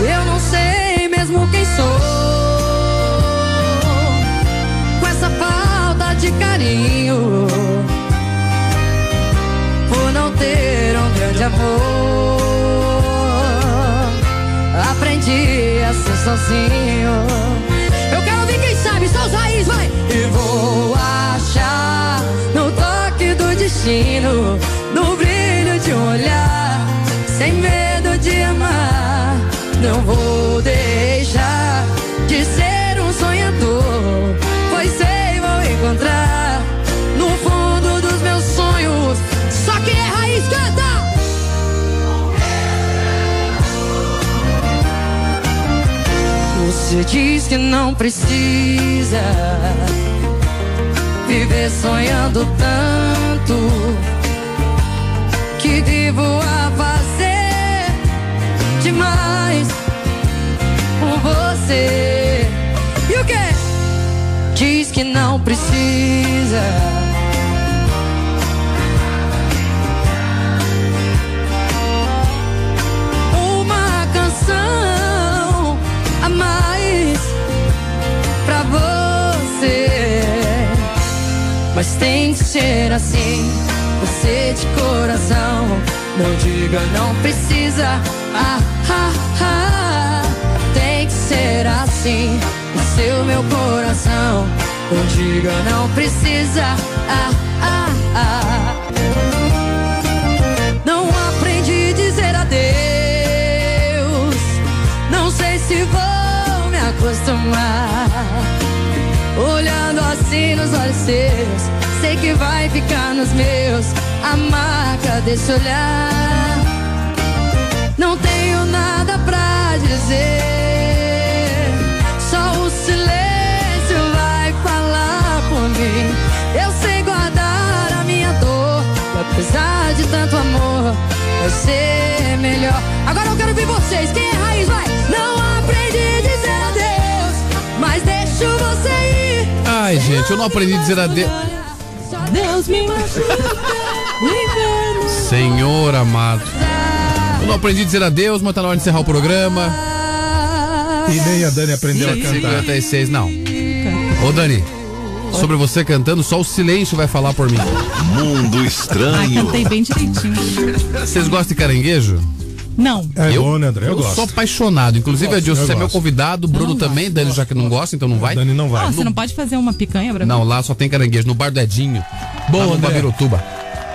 Eu não sei mesmo quem sou. Com essa falta de carinho. Por não ter um grande amor. Aprendi a ser sozinho. Os raiz, vai! E vou achar no toque do destino, no brilho de um olhar, sem medo de amar. Não vou deixar de ser Você diz que não precisa viver sonhando tanto que vivo a fazer demais por você. E o que? Diz que não precisa. Mas tem que ser assim, você de coração. Não diga não precisa. Ah, ah, ah. Tem que ser assim, o seu meu coração. Não diga não precisa. Ah, ah, ah. Seus, sei que vai ficar nos meus a marca desse olhar. Não tenho nada pra dizer, só o silêncio vai falar por mim. Eu sei guardar a minha dor, e apesar de tanto amor, vai ser melhor. Agora eu quero ouvir vocês, quem é Ai, gente, eu não aprendi a dizer adeus. Deus me machuca. Senhor amado. Eu não aprendi a dizer adeus, mas tá na hora de encerrar o programa. E nem a Dani aprendeu a cantar. 56, não. Ô, Dani, sobre você cantando, só o silêncio vai falar por mim. Mundo Ah, estranho. cantei bem direitinho. Vocês gostam de caranguejo? Não. É bom, né, André? Eu, Eu gosto. sou apaixonado. Inclusive, Eu gosto, Edilson, eu você é meu gosto. convidado, o Bruno também, Dani já que não gosta, então não vai. Dani não vai. Ah, você não pode fazer uma picanha pra mim? Não, lá só tem caranguejo, no bar do Edinho. Bom, lá no. Babirutuba.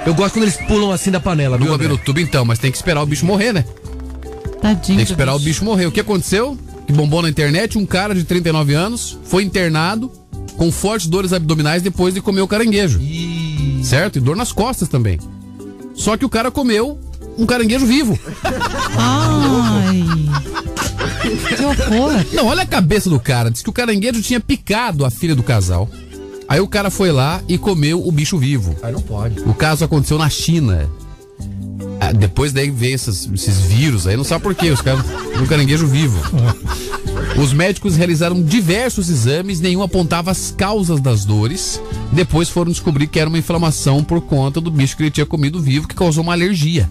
Eu gosto quando eles pulam assim da panela, No? Babirutuba, então, mas tem que esperar o bicho morrer, né? Tadinho. Tem que esperar o bicho morrer. O que aconteceu? Que bombou na internet, um cara de 39 anos foi internado com fortes dores abdominais depois de comer o caranguejo. Certo? E dor nas costas também. Só que o cara comeu um caranguejo vivo. Ai. Que horror. Não, olha a cabeça do cara. Diz que o caranguejo tinha picado a filha do casal. Aí o cara foi lá e comeu o bicho vivo. Aí não pode. O caso aconteceu na China. Ah, depois daí veio esses, esses vírus aí, não sabe por quê, os caras um caranguejo vivo. Os médicos realizaram diversos exames, nenhum apontava as causas das dores. Depois foram descobrir que era uma inflamação por conta do bicho que ele tinha comido vivo, que causou uma alergia.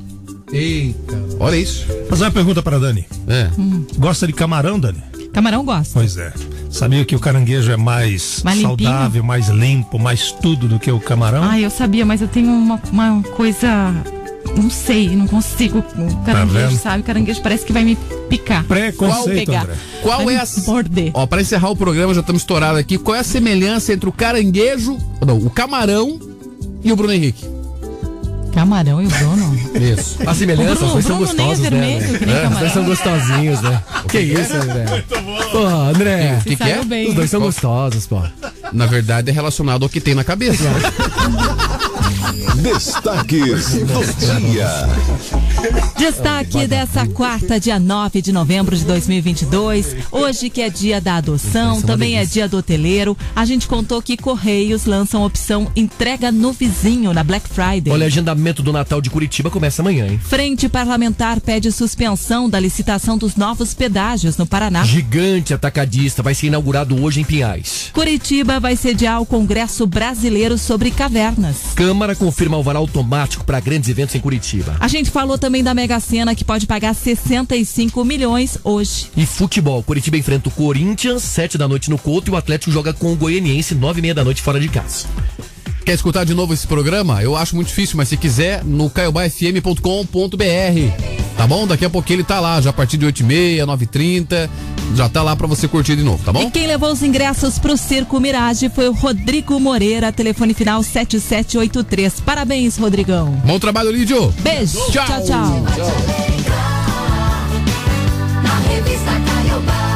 Eita. Olha isso. Fazer uma pergunta pra Dani. É. Gosta de camarão, Dani? Camarão gosta. Pois é. Sabia que o caranguejo é mais, Mais saudável, mais limpo, mais tudo do que o camarão? Ai, eu sabia, mas eu tenho uma, uma coisa. Não sei, não consigo. O caranguejo, vendo? sabe? O caranguejo parece que vai me picar. Qual, pegar. Qual Vai é me a. Morder. Ó, pra encerrar o programa, já estamos estourados aqui. Qual é a semelhança entre o caranguejo. Não, o camarão e o Bruno Henrique? Camarão e o Bruno? Isso. A semelhança, os dois são nem é gostosos, vermelho, né? que nem É, os camarão. dois são gostosinhos, né? Que isso, André? Pô, André. O que, que é? bem. Os dois são gostosos, pô. Na verdade, é relacionado ao que tem na cabeça. Destaques do dia. Destaque dessa quarta, dia 9 de novembro de 2022. Hoje que é dia da adoção, também é dia do hoteleiro. A gente contou que Correios lançam opção entrega no vizinho na Black Friday. Olha, agendamento do Natal de Curitiba começa amanhã, hein? Frente parlamentar pede suspensão da licitação dos novos pedágios no Paraná. Gigante atacadista vai ser inaugurado hoje em Pinhais. Curitiba vai sediar o Congresso Brasileiro sobre Cavernas. Câmara confirma alvará automático para grandes eventos em Curitiba. A gente falou também da Mega Sena, que pode pagar 65 milhões hoje. E futebol, Curitiba enfrenta o Corinthians, sete da noite no Couto, e o Atlético joga com o Goianiense, nove e meia da noite fora de casa. Quer escutar de novo esse programa? Eu acho muito difícil, mas se quiser, no caiobafm.com.br. Tá bom? Daqui a pouquinho ele tá lá, já a partir de 8h30, 9h30. Já tá lá pra você curtir de novo, tá bom? E quem levou os ingressos pro Circo Mirage foi o Rodrigo Moreira, telefone final 7783. Parabéns, Rodrigão. Bom trabalho, Lídio. Beijo. Tchau. tchau. tchau. Na revista Caiobá.